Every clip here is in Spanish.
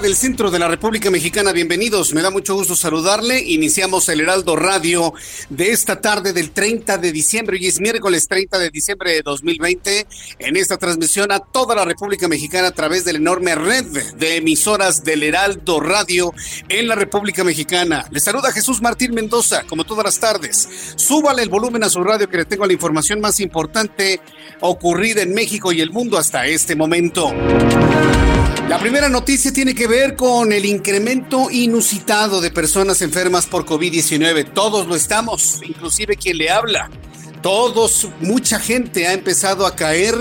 Del centro de la República Mexicana. Bienvenidos, me da mucho gusto saludarle. Iniciamos el Heraldo Radio de esta tarde del 30 de diciembre. Hoy es miércoles 30 de diciembre de 2020. En esta transmisión a toda la República Mexicana a través de la enorme red de emisoras del Heraldo Radio en la República Mexicana. Les saluda Jesús Martín Mendoza, como todas las tardes. Súbale el volumen a su radio que le tengo la información más importante ocurrida en México y el mundo hasta este momento. La primera noticia tiene que ver con el incremento inusitado de personas enfermas por COVID-19. Todos lo estamos, inclusive quien le habla. Todos, mucha gente ha empezado a caer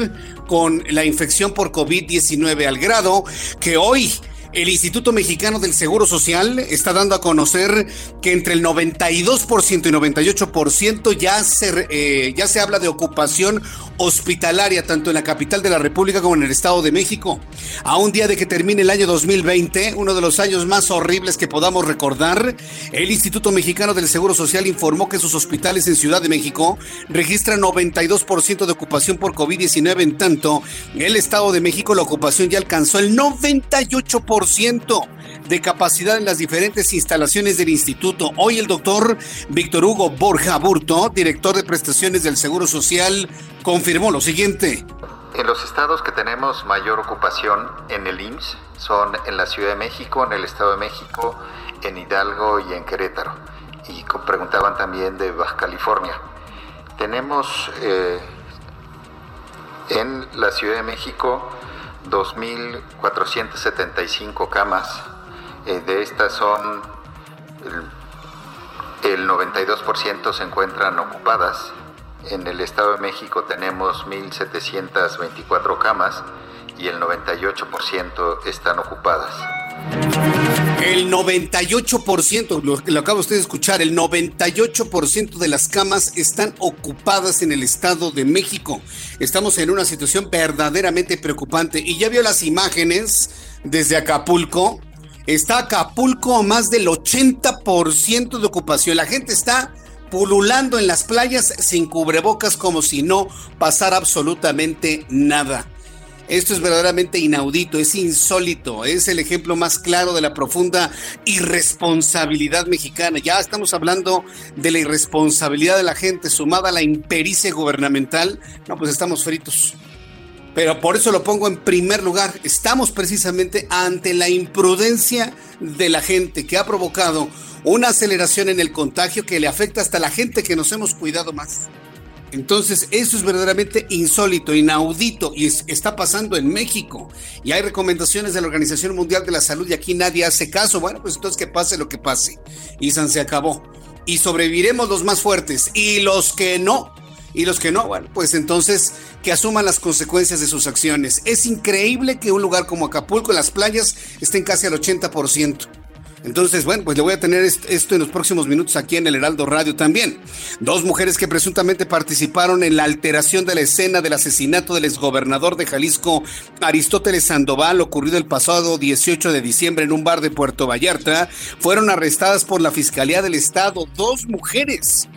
con la infección por COVID-19 al grado que hoy el Instituto Mexicano del Seguro Social está dando a conocer que entre el 92% y 98% ya se, eh, ya se habla de ocupación hospitalaria, tanto en la capital de la República como en el Estado de México. A un día de que termine el año 2020, uno de los años más horribles que podamos recordar, el Instituto Mexicano del Seguro Social informó que sus hospitales en Ciudad de México registran 92% de ocupación por COVID-19, en tanto, en el Estado de México la ocupación ya alcanzó el 98% de capacidad en las diferentes instalaciones del instituto. Hoy el doctor Víctor Hugo Borja Burto, director de prestaciones del Seguro Social, confirmó lo siguiente. En los estados que tenemos mayor ocupación en el IMSS son en la Ciudad de México, en el Estado de México, en Hidalgo y en Querétaro. Y preguntaban también de Baja California. Tenemos eh, en la Ciudad de México 2.475 camas. Eh, de estas son el, el 92% se encuentran ocupadas. En el Estado de México tenemos 1.724 camas y el 98% están ocupadas. El 98%, lo, lo acaba usted de escuchar, el 98% de las camas están ocupadas en el Estado de México. Estamos en una situación verdaderamente preocupante. Y ya vio las imágenes desde Acapulco. Está Acapulco a más del 80% de ocupación. La gente está pululando en las playas sin cubrebocas como si no pasara absolutamente nada. Esto es verdaderamente inaudito, es insólito, es el ejemplo más claro de la profunda irresponsabilidad mexicana. Ya estamos hablando de la irresponsabilidad de la gente sumada a la impericia gubernamental. No, pues estamos fritos. Pero por eso lo pongo en primer lugar. Estamos precisamente ante la imprudencia de la gente que ha provocado una aceleración en el contagio que le afecta hasta la gente que nos hemos cuidado más. Entonces, eso es verdaderamente insólito, inaudito y es, está pasando en México. Y hay recomendaciones de la Organización Mundial de la Salud y aquí nadie hace caso. Bueno, pues entonces que pase lo que pase. Y San se acabó. Y sobreviviremos los más fuertes. Y los que no, y los que no, bueno, pues entonces que asuman las consecuencias de sus acciones. Es increíble que un lugar como Acapulco, las playas, estén casi al 80%. Entonces, bueno, pues le voy a tener esto en los próximos minutos aquí en el Heraldo Radio también. Dos mujeres que presuntamente participaron en la alteración de la escena del asesinato del exgobernador de Jalisco, Aristóteles Sandoval, ocurrido el pasado 18 de diciembre en un bar de Puerto Vallarta, fueron arrestadas por la Fiscalía del Estado. Dos mujeres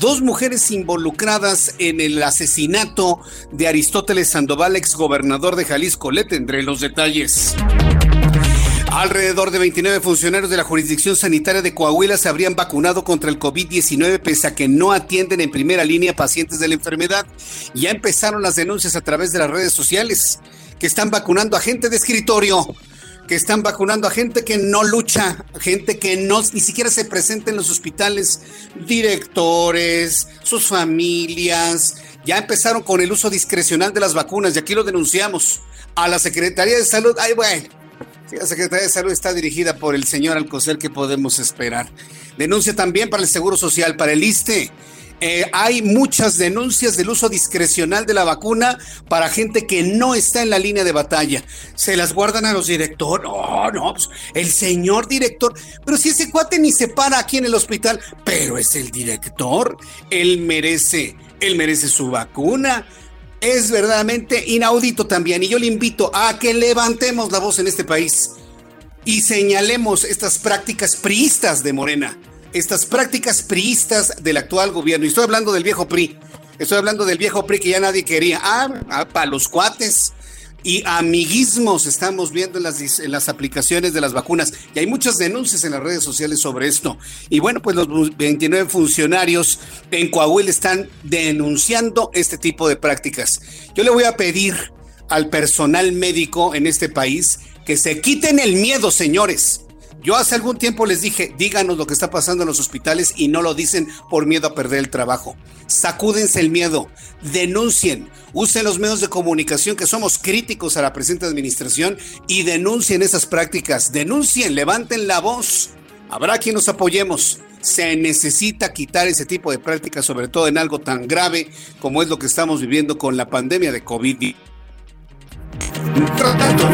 dos mujeres involucradas en el asesinato de Aristóteles Sandoval, exgobernador de Jalisco. Le tendré los detalles. Alrededor de 29 funcionarios de la jurisdicción sanitaria de Coahuila se habrían vacunado contra el COVID-19 pese a que no atienden en primera línea pacientes de la enfermedad. Ya empezaron las denuncias a través de las redes sociales que están vacunando a gente de escritorio, que están vacunando a gente que no lucha, gente que no ni siquiera se presenta en los hospitales, directores, sus familias. Ya empezaron con el uso discrecional de las vacunas y aquí lo denunciamos a la Secretaría de Salud. Ay, bueno la Secretaría de Salud está dirigida por el señor Alcocer, ¿qué podemos esperar? Denuncia también para el Seguro Social, para el ISTE. Eh, hay muchas denuncias del uso discrecional de la vacuna para gente que no está en la línea de batalla. Se las guardan a los directores. No, no, pues, el señor director. Pero si ese cuate ni se para aquí en el hospital, pero es el director. Él merece, él merece su vacuna es verdaderamente inaudito también. Y yo le invito a que levantemos la voz en este país y señalemos estas prácticas priistas de Morena, estas prácticas priistas del actual gobierno. Y estoy hablando del viejo PRI. Estoy hablando del viejo PRI que ya nadie quería. Ah, ah para los cuates y amiguismos estamos viendo en las, aplicaciones de las vacunas y hay muchas denuncias en las redes sociales sobre esto. Y bueno, pues los 29 funcionarios en Coahuila están denunciando este tipo de prácticas. Yo le voy a pedir al personal médico en este país que se quiten el miedo, señores. Yo hace algún tiempo les dije, díganos lo que está pasando en los hospitales y no lo dicen por miedo a perder el trabajo. Sacúdense el miedo, denuncien, usen los medios de comunicación que somos críticos a la presente administración y denuncien esas prácticas, denuncien, levanten la voz. Habrá quien nos apoyemos. Se necesita quitar ese tipo de prácticas, sobre todo en algo tan grave como es lo que estamos viviendo con la pandemia de COVID. Tratando,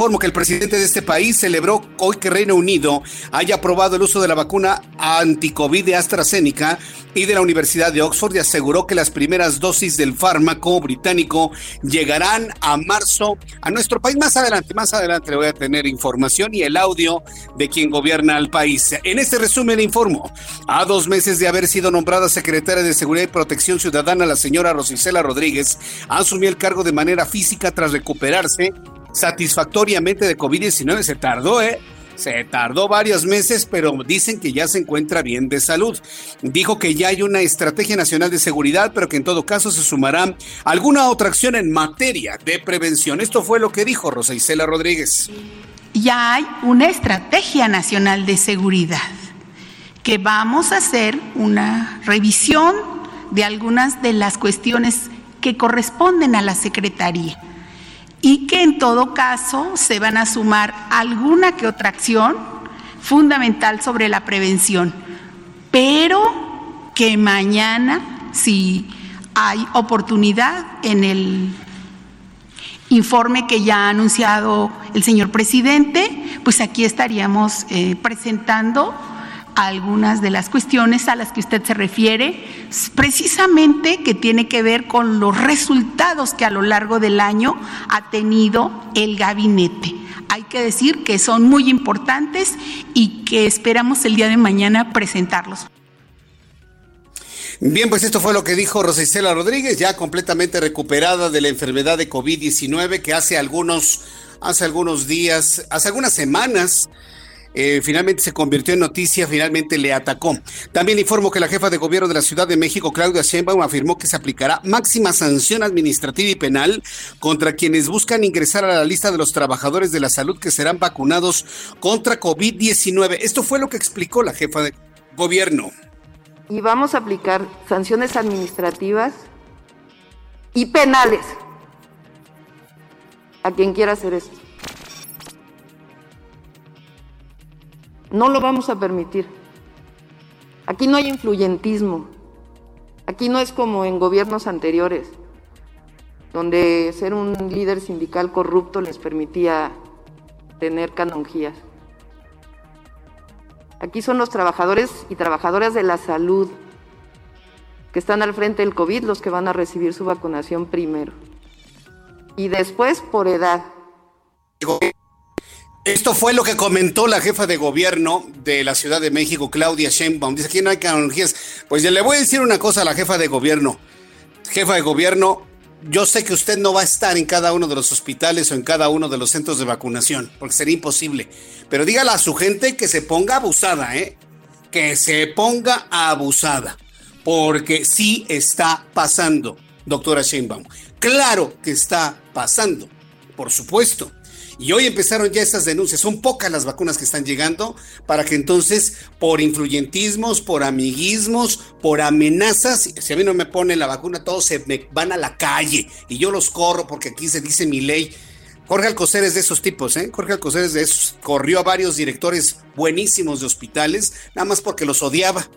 Informo que el presidente de este país celebró hoy que Reino Unido haya aprobado el uso de la vacuna anti-COVID de AstraZeneca y de la Universidad de Oxford y aseguró que las primeras dosis del fármaco británico llegarán a marzo a nuestro país. Más adelante, más adelante le voy a tener información y el audio de quien gobierna el país. En este resumen le informo, a dos meses de haber sido nombrada secretaria de Seguridad y Protección Ciudadana, la señora Rosicela Rodríguez asumió el cargo de manera física tras recuperarse satisfactoriamente de COVID-19. Se tardó, ¿eh? Se tardó varios meses, pero dicen que ya se encuentra bien de salud. Dijo que ya hay una estrategia nacional de seguridad, pero que en todo caso se sumará alguna otra acción en materia de prevención. Esto fue lo que dijo Rosa Isela Rodríguez. Ya hay una estrategia nacional de seguridad que vamos a hacer una revisión de algunas de las cuestiones que corresponden a la Secretaría y que en todo caso se van a sumar alguna que otra acción fundamental sobre la prevención, pero que mañana, si hay oportunidad en el informe que ya ha anunciado el señor presidente, pues aquí estaríamos eh, presentando algunas de las cuestiones a las que usted se refiere, precisamente que tiene que ver con los resultados que a lo largo del año ha tenido el gabinete. Hay que decir que son muy importantes y que esperamos el día de mañana presentarlos. Bien, pues esto fue lo que dijo Rosicela Rodríguez, ya completamente recuperada de la enfermedad de COVID-19 que hace algunos, hace algunos días, hace algunas semanas eh, finalmente se convirtió en noticia, finalmente le atacó. También informo que la jefa de gobierno de la Ciudad de México, Claudia Sheinbaum, afirmó que se aplicará máxima sanción administrativa y penal contra quienes buscan ingresar a la lista de los trabajadores de la salud que serán vacunados contra COVID-19. Esto fue lo que explicó la jefa de gobierno. Y vamos a aplicar sanciones administrativas y penales a quien quiera hacer esto. No lo vamos a permitir. Aquí no hay influyentismo. Aquí no es como en gobiernos anteriores, donde ser un líder sindical corrupto les permitía tener canonjías. Aquí son los trabajadores y trabajadoras de la salud que están al frente del COVID los que van a recibir su vacunación primero. Y después por edad Esto fue lo que comentó la jefa de gobierno de la Ciudad de México, Claudia Sheinbaum. Dice que no hay. Pues ya le voy a decir una cosa a la jefa de gobierno. Jefa de gobierno, yo sé que usted no va a estar en cada uno de los hospitales o en cada uno de los centros de vacunación, porque sería imposible. Pero dígale a su gente que se ponga abusada, ¿eh? Que se ponga abusada, porque sí está pasando, doctora Sheinbaum. Claro que está pasando, por supuesto. Y hoy empezaron ya estas denuncias. Son pocas las vacunas que están llegando para que entonces, por influyentismos, por amiguismos, por amenazas, si a mí no me ponen la vacuna, todos se me van a la calle y yo los corro porque aquí se dice mi ley. Jorge Alcocer es de esos tipos, ¿eh? Jorge Alcocer es de esos. Corrió a varios directores buenísimos de hospitales, nada más porque los odiaba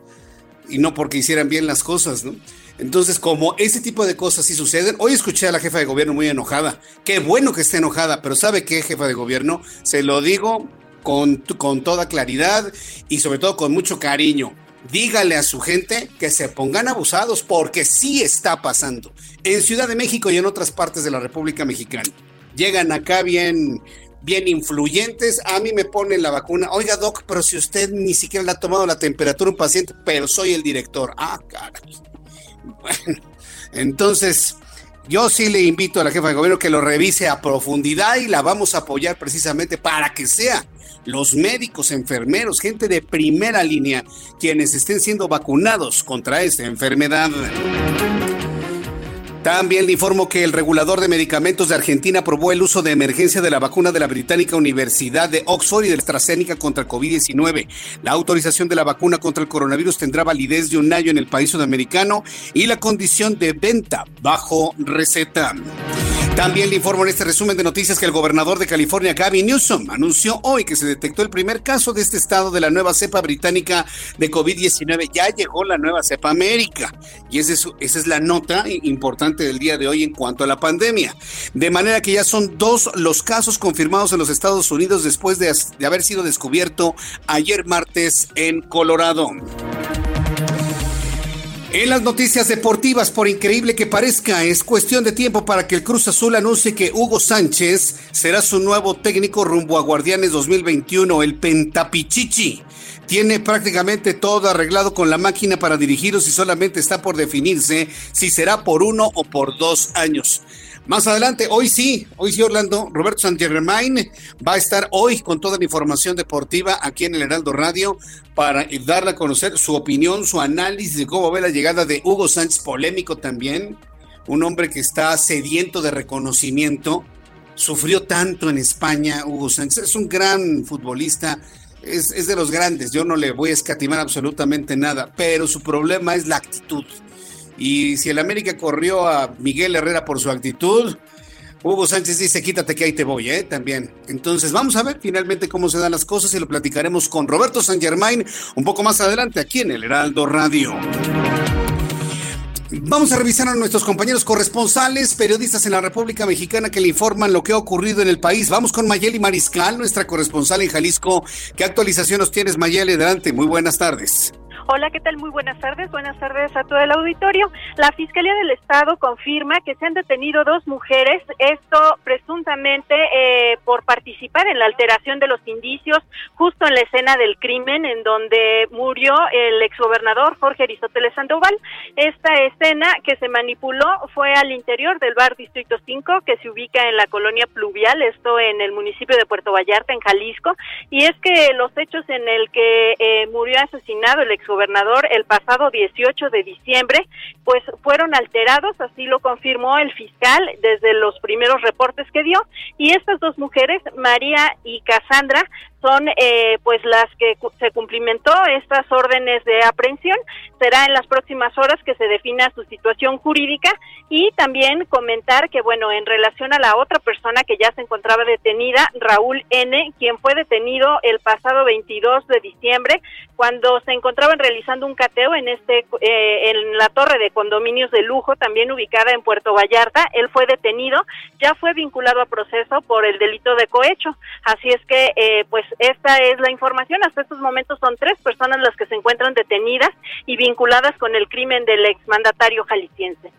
y no porque hicieran bien las cosas, ¿no? Entonces, como ese tipo de cosas sí suceden, hoy escuché a la jefa de gobierno muy enojada. Qué bueno que esté enojada, pero ¿sabe qué, jefa de gobierno? Se lo digo con, con toda claridad y sobre todo con mucho cariño. Dígale a su gente que se pongan abusados porque sí está pasando. En Ciudad de México y en otras partes de la República Mexicana. Llegan acá bien, bien influyentes. A mí me ponen la vacuna. Oiga, doc, pero si usted ni siquiera le ha tomado la temperatura a un paciente, pero soy el director. Ah, caray. Bueno, entonces yo sí le invito a la jefa de gobierno que lo revise a profundidad y la vamos a apoyar precisamente para que sea los médicos, enfermeros, gente de primera línea quienes estén siendo vacunados contra esta enfermedad. También le informo que el regulador de medicamentos de Argentina aprobó el uso de emergencia de la vacuna de la británica Universidad de Oxford y de la AstraZeneca contra el COVID-19. La autorización de la vacuna contra el coronavirus tendrá validez de un año en el país sudamericano y la condición de venta bajo receta. También le informo en este resumen de noticias que el gobernador de California, Gavin Newsom, anunció hoy que se detectó el primer caso de este estado de la nueva cepa británica de COVID-19. Ya llegó la nueva cepa América. Y esa es, la nota importante del día de hoy en cuanto a la pandemia. De manera que ya son dos los casos confirmados en los Estados Unidos después de, de haber sido descubierto ayer martes en Colorado. En las noticias deportivas, por increíble que parezca, es cuestión de tiempo para que el Cruz Azul anuncie que Hugo Sánchez será su nuevo técnico rumbo a Guardianes 2021, el Pentapichichi. Tiene prácticamente todo arreglado con la máquina para dirigirlos y solamente está por definirse si será por uno o por dos años. Más adelante, hoy sí, hoy sí, Orlando, Roberto San Germain va a estar hoy con toda la información deportiva aquí en el Heraldo Radio para darle a conocer su opinión, su análisis de cómo ve la llegada de Hugo Sánchez, polémico también, un hombre que está sediento de reconocimiento, sufrió tanto en España, Hugo Sánchez, es un gran futbolista. Es de los grandes, yo no le voy a escatimar absolutamente nada, pero su problema es la actitud y si el América corrió a Miguel Herrera por su actitud, Hugo Sánchez dice, quítate que ahí te voy, ¿eh? También. Entonces, vamos a ver finalmente cómo se dan las cosas y lo platicaremos con Roberto San Germain un poco más adelante aquí en el Heraldo Radio. Vamos a revisar a nuestros compañeros corresponsales, periodistas en la República Mexicana que le informan lo que ha ocurrido en el país. Vamos con Mayeli Mariscal, nuestra corresponsal en Jalisco. ¿Qué actualización nos tienes, Mayeli? Adelante, muy buenas tardes. Hola, ¿qué tal? Muy buenas tardes. Buenas tardes a todo el auditorio. La Fiscalía del Estado confirma que se han detenido dos mujeres, esto presuntamente eh, por participar en la alteración de los indicios justo en la escena del crimen en donde murió el exgobernador Jorge Aristóteles Sandoval. Esta escena que se manipuló fue al interior del bar Distrito 5 que se ubica en la colonia pluvial, esto en el municipio de Puerto Vallarta, en Jalisco. Y es que los hechos en el que eh, murió asesinado el exgobernador gobernador el pasado 18 de diciembre, pues fueron alterados, así lo confirmó el fiscal desde los primeros reportes que dio, y estas dos mujeres, María y Cassandra, son eh, pues las que se cumplimentó estas órdenes de aprehensión. Será en las próximas horas que se defina su situación jurídica y también comentar que bueno, en relación a la otra persona que ya se encontraba detenida, Raúl N, quien fue detenido el pasado 22 de diciembre cuando se encontraban realizando un cateo en este eh, en la torre de condominios de lujo también ubicada en Puerto Vallarta, él fue detenido, ya fue vinculado a proceso por el delito de cohecho. Así es que eh, pues esta es la información. Hasta estos momentos son tres personas las que se encuentran detenidas y vinculadas con el crimen del exmandatario jalisciense.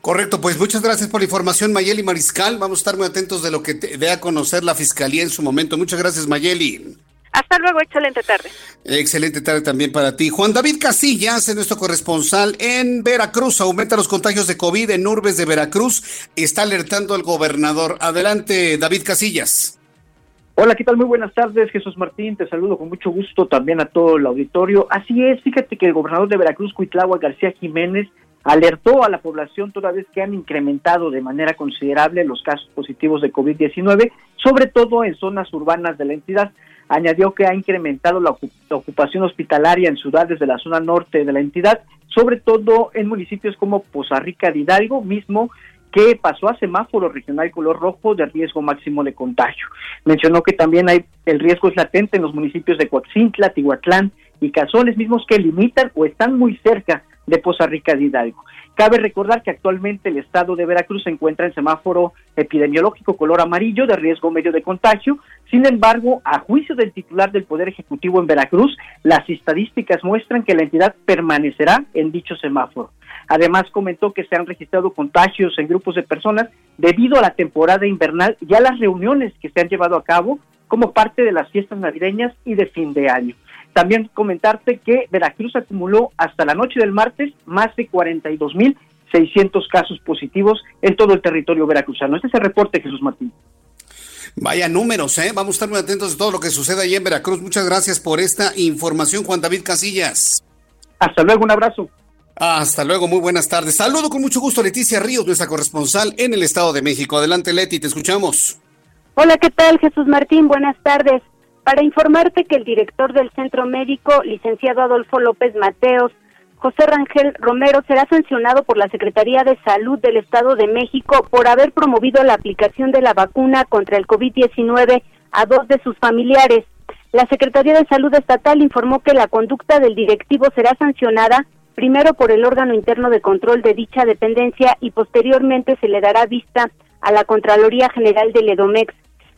Correcto, pues muchas gracias por la información, Mayeli Mariscal. Vamos a estar muy atentos de lo que dé a conocer la Fiscalía en su momento. Muchas gracias, Mayeli. Hasta luego, excelente tarde. Excelente tarde también para ti. Juan David Casillas, nuestro corresponsal en Veracruz. Aumenta los contagios de COVID en urbes de Veracruz. Está alertando al gobernador. Adelante, David Casillas. Hola, ¿qué tal? Muy buenas tardes, Jesús Martín. Te saludo con mucho gusto también a todo el auditorio. Así es, fíjate que el gobernador de Veracruz, Cuitlagua García Jiménez, alertó a la población toda vez que han incrementado de manera considerable los casos positivos de COVID-19, sobre todo en zonas urbanas de la entidad. Añadió que ha incrementado la, ocupación hospitalaria en ciudades de la zona norte de la entidad, sobre todo en municipios como Poza Rica de Hidalgo, mismo que pasó a semáforo regional color rojo de riesgo máximo de contagio. Mencionó que también hay el riesgo es latente en los municipios de Coaxintla, Tihuatlán y Cazones, mismos que limitan o están muy cerca de Poza Rica de Hidalgo. Cabe recordar que actualmente el estado de Veracruz se encuentra en semáforo epidemiológico color amarillo de riesgo medio de contagio. Sin embargo, a juicio del titular del Poder Ejecutivo en Veracruz, las estadísticas muestran que la entidad permanecerá en dicho semáforo. Además, comentó que se han registrado contagios en grupos de personas debido a la temporada invernal y a las reuniones que se han llevado a cabo como parte de las fiestas navideñas y de fin de año. También comentarte que Veracruz acumuló hasta la noche del martes más de 42.600 casos positivos en todo el territorio veracruzano. Este es el reporte, Jesús Martín. Vaya números, ¿eh? Vamos a estar muy atentos de todo lo que sucede ahí en Veracruz. Muchas gracias por esta información, Juan David Casillas. Hasta luego, un abrazo. Hasta luego, muy buenas tardes. Saludo con mucho gusto Leticia Ríos, nuestra corresponsal en el Estado de México. Adelante, Leti, te escuchamos. Hola, ¿qué tal, Jesús Martín? Buenas tardes para informarte que el director del centro médico, licenciado Adolfo López Mateos, José Rangel Romero, será sancionado por la Secretaría de Salud del Estado de México por haber promovido la aplicación de la vacuna contra el COVID-19 a dos de sus familiares. La Secretaría de Salud Estatal informó que la conducta del directivo será sancionada primero por el órgano interno de control de dicha dependencia y posteriormente se le dará vista a la Contraloría General del EDOMEX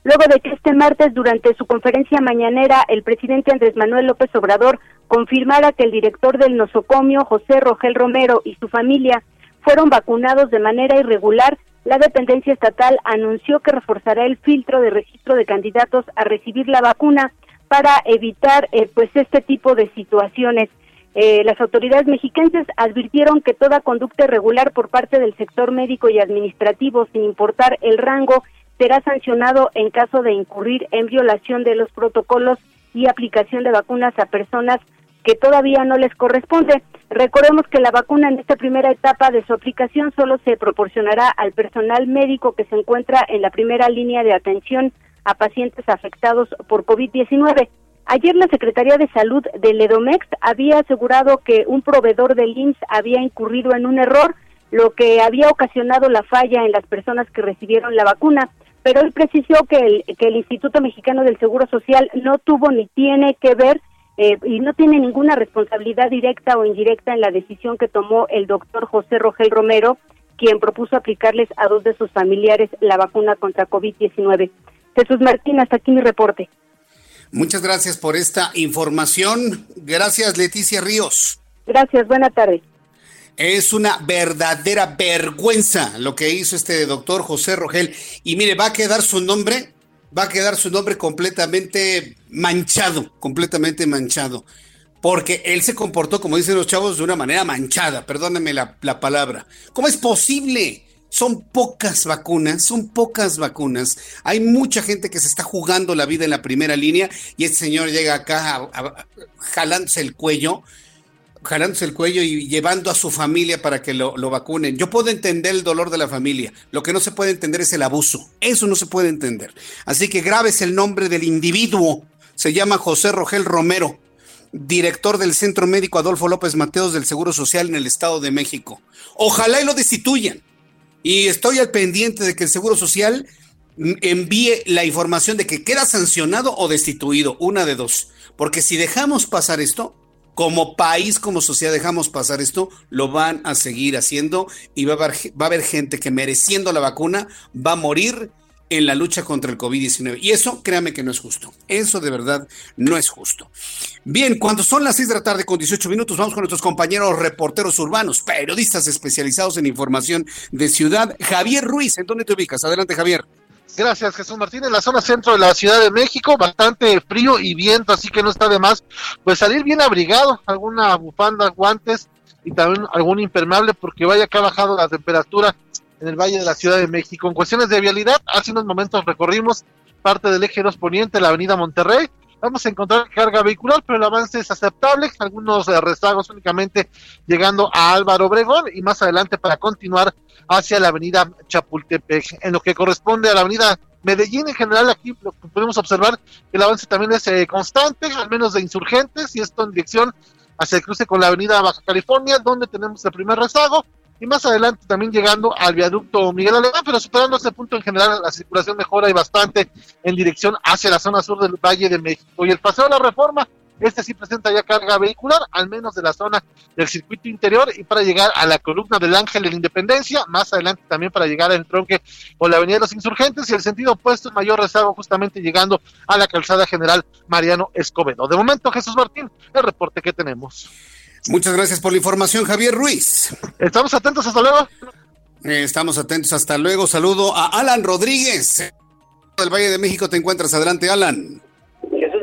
luego de que este martes durante su conferencia mañanera el presidente Andrés Manuel López Obrador confirmara que el director del nosocomio, José Rogel Romero, y su familia fueron vacunados de manera irregular, la dependencia estatal anunció que reforzará el filtro de registro de candidatos a recibir la vacuna para evitar eh, pues este tipo de situaciones. Eh, las autoridades mexicanas advirtieron que toda conducta irregular por parte del sector médico y administrativo, sin importar el rango, será sancionado en caso de incurrir en violación de los protocolos y aplicación de vacunas a personas que todavía no les corresponde. Recordemos que la vacuna en esta primera etapa de su aplicación solo se proporcionará al personal médico que se encuentra en la primera línea de atención a pacientes afectados por COVID-19. Ayer la Secretaría de Salud del EDOMEX había asegurado que un proveedor del IMSS había incurrido en un error, lo que había ocasionado la falla en las personas que recibieron la vacuna pero él precisó que el, Instituto Mexicano del Seguro Social no tuvo ni tiene que ver eh, y no tiene ninguna responsabilidad directa o indirecta en la decisión que tomó el doctor José Rogel Romero, quien propuso aplicarles a dos de sus familiares la vacuna contra COVID-19. Jesús Martín, hasta aquí mi reporte. Muchas gracias por esta información. Gracias, Leticia Ríos. Gracias, buena tarde. Es una verdadera vergüenza lo que hizo este doctor José Rogel. Y mire, va a quedar su nombre, va a quedar su nombre completamente manchado, completamente manchado. Porque él se comportó, como dicen los chavos, de una manera manchada, perdónenme la, la palabra. ¿Cómo es posible? Son pocas vacunas, son pocas vacunas. Hay mucha gente que se está jugando la vida en la primera línea y este señor llega acá jalándose el cuello jalándose el cuello y llevando a su familia para que lo, vacunen. Yo puedo entender el dolor de la familia. Lo que no se puede entender es el abuso. Eso no se puede entender. Así que grabes el nombre del individuo. Se llama José Rogel Romero, director del Centro Médico Adolfo López Mateos del Seguro Social en el Estado de México. Ojalá y lo destituyan. Y estoy al pendiente de que el Seguro Social envíe la información de que queda sancionado o destituido, una de dos. Porque si dejamos pasar esto, como país, como sociedad dejamos pasar esto, lo van a seguir haciendo y va a haber, va a haber gente que mereciendo la vacuna va a morir en la lucha contra el COVID-19. Y eso, créame que no es justo. Eso de verdad no es justo. Bien, cuando son las 6 de la tarde con 18 minutos, vamos con nuestros compañeros reporteros urbanos, periodistas especializados en información de ciudad. Javier Ruiz, ¿en dónde te ubicas? Adelante, Javier. Gracias, Jesús Martín. En la zona centro de la Ciudad de México, bastante frío y viento, así que no está de más, pues salir bien abrigado, alguna bufanda, guantes y también algún impermeable, porque vaya que ha bajado la temperatura en el Valle de la Ciudad de México. En cuestiones de vialidad, hace unos momentos recorrimos parte del eje 2 poniente, la avenida Monterrey. Vamos a encontrar carga vehicular, pero el avance es aceptable. Algunos eh, rezagos únicamente llegando a Álvaro Obregón y más adelante para continuar hacia la avenida Chapultepec. En lo que corresponde a la avenida Medellín, en general, aquí lo que podemos observar que el avance también es eh, constante, al menos de insurgentes, y esto en dirección hacia el cruce con la avenida Baja California, donde tenemos el primer rezago y más adelante también llegando al viaducto Miguel Alemán, pero superando ese punto en general la circulación mejora y bastante en dirección hacia la zona sur del Valle de México. Y el paseo de la reforma, este sí presenta ya carga vehicular, al menos de la zona del circuito interior y para llegar a la columna del Ángel la Independencia, más adelante también para llegar al tronque o la Avenida de los Insurgentes y el sentido opuesto, mayor rezago justamente llegando a la calzada general Mariano Escobedo. De momento, Jesús Martín, el reporte que tenemos. Muchas gracias por la información, Javier Ruiz. Estamos atentos, hasta luego. Eh, estamos atentos, hasta luego. Saludo a Alan Rodríguez. Del Valle de México te encuentras. Adelante, Alan.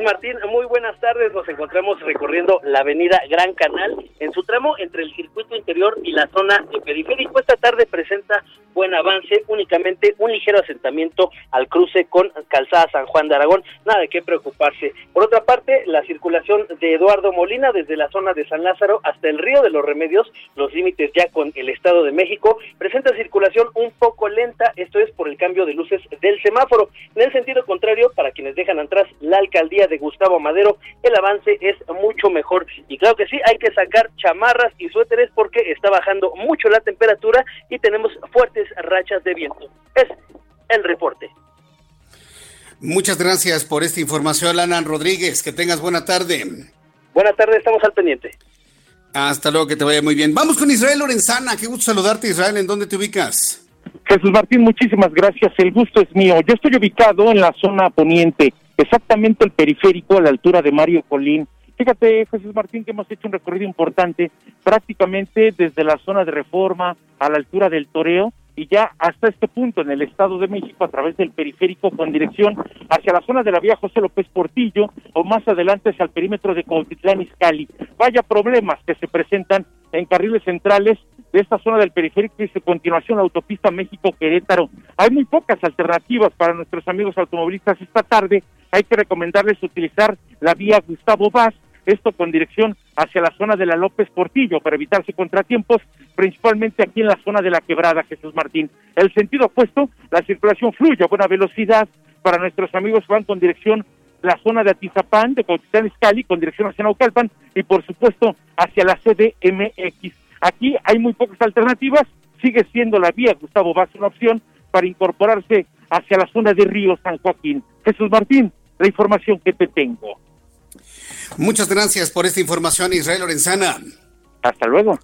Martín, muy buenas tardes. Nos encontramos recorriendo la avenida Gran Canal en su tramo entre el circuito interior y la zona de periférico. Esta tarde presenta buen avance, únicamente un ligero asentamiento al cruce con Calzada San Juan de Aragón. Nada de qué preocuparse. Por otra parte, la circulación de Eduardo Molina desde la zona de San Lázaro hasta el Río de los Remedios, los límites ya con el Estado de México, presenta circulación un poco lenta. Esto es por el cambio de luces del semáforo. En el sentido contrario, para quienes dejan atrás la alcaldía de Gustavo Madero, el avance es mucho mejor. Y claro que sí, hay que sacar chamarras y suéteres porque está bajando mucho la temperatura y tenemos fuertes rachas de viento. Es el reporte. Muchas gracias por esta información, Alan Rodríguez. Que tengas buena tarde. Buena tarde, estamos al pendiente. Hasta luego, que te vaya muy bien. Vamos con Israel Lorenzana. Qué gusto saludarte, Israel. ¿En dónde te ubicas? Jesús Martín, muchísimas gracias. El gusto es mío. Yo estoy ubicado en la zona poniente exactamente el periférico a la altura de Mario Colín. Fíjate, Jesús Martín, que hemos hecho un recorrido importante prácticamente desde la zona de reforma a la altura del Toreo y ya hasta este punto en el Estado de México a través del periférico con dirección hacia la zona de la vía José López Portillo o más adelante hacia el perímetro de Cuautitlán. Vaya problemas que se presentan en carriles centrales de esta zona del periférico y su continuación la autopista México-Querétaro. Hay muy pocas alternativas para nuestros amigos automovilistas esta tarde. Hay que recomendarles utilizar la vía Gustavo Vaz, esto con dirección hacia la zona de la López Portillo para evitarse contratiempos, principalmente aquí en la zona de la quebrada Jesús Martín. El sentido opuesto, la circulación fluye a buena velocidad para nuestros amigos que van con dirección la zona de Atizapán, de Cuautitlán Izcalli, con dirección hacia Naucalpan y por supuesto hacia la CDMX. Aquí hay muy pocas alternativas, sigue siendo la vía Gustavo Vaz una opción para incorporarse hacia la zona de Río San Joaquín. Jesús Martín, la información que te tengo. Muchas gracias por esta información, Israel Lorenzana. Hasta luego.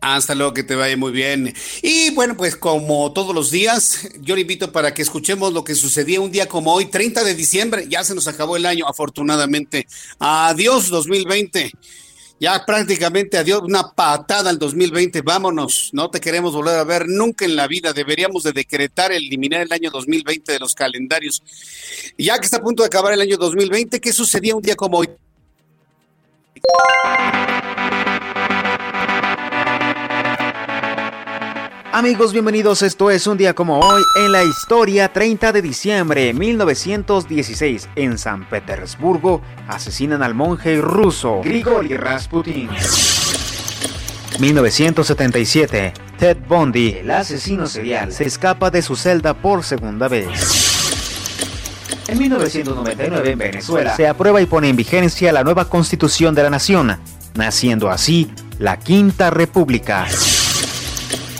Hasta luego, que te vaya muy bien. Y bueno, pues como todos los días, yo le invito para que escuchemos lo que sucedía un día como hoy, 30 de diciembre. Ya se nos acabó el año, afortunadamente. Adiós 2020. Ya prácticamente adiós, una patada al 2020, vámonos, no te queremos volver a ver nunca en la vida, deberíamos de decretar eliminar el año 2020 de los calendarios. Ya que está a punto de acabar el año 2020, ¿qué sucedía un día como hoy? Amigos, bienvenidos. Esto es un día como hoy en la historia 30 de diciembre de 1916. En San Petersburgo asesinan al monje ruso Grigori Rasputin. 1977. Ted Bundy, el asesino serial, se escapa de su celda por segunda vez. En 1999 en Venezuela se aprueba y pone en vigencia la nueva constitución de la nación, naciendo así la Quinta República.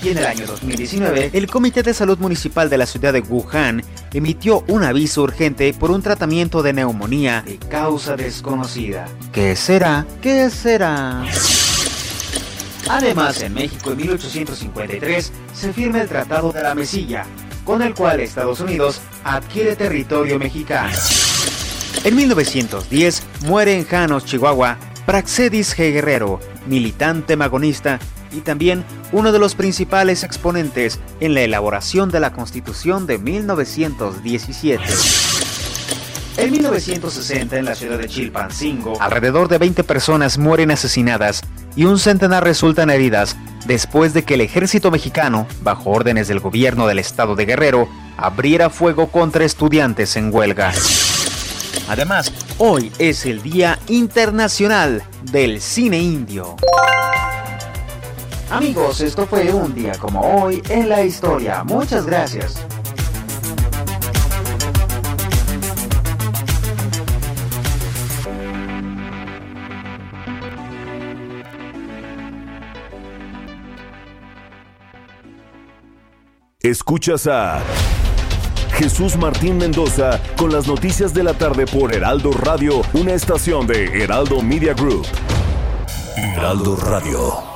Y en el año 2019, el Comité de Salud Municipal de la ciudad de Wuhan emitió un aviso urgente por un tratamiento de neumonía de causa desconocida. ¿Qué será? ¿Qué será? Además, en México en 1853 se firma el Tratado de la Mesilla, con el cual Estados Unidos adquiere territorio mexicano. En 1910 muere en Janos, Chihuahua, Praxedis G. Guerrero, militante magonista y también uno de los principales exponentes en la elaboración de la Constitución de 1917. En 1960, en la ciudad de Chilpancingo, alrededor de 20 personas mueren asesinadas y un centenar resultan heridas después de que el ejército mexicano, bajo órdenes del gobierno del estado de Guerrero, abriera fuego contra estudiantes en huelga. Además, hoy es el Día Internacional del Cine Indio. Amigos, esto fue un día como hoy en la historia. Muchas gracias. Escuchas a Jesús Martín Mendoza con las noticias de la tarde por Heraldo Radio, una estación de Heraldo Media Group. Heraldo Radio.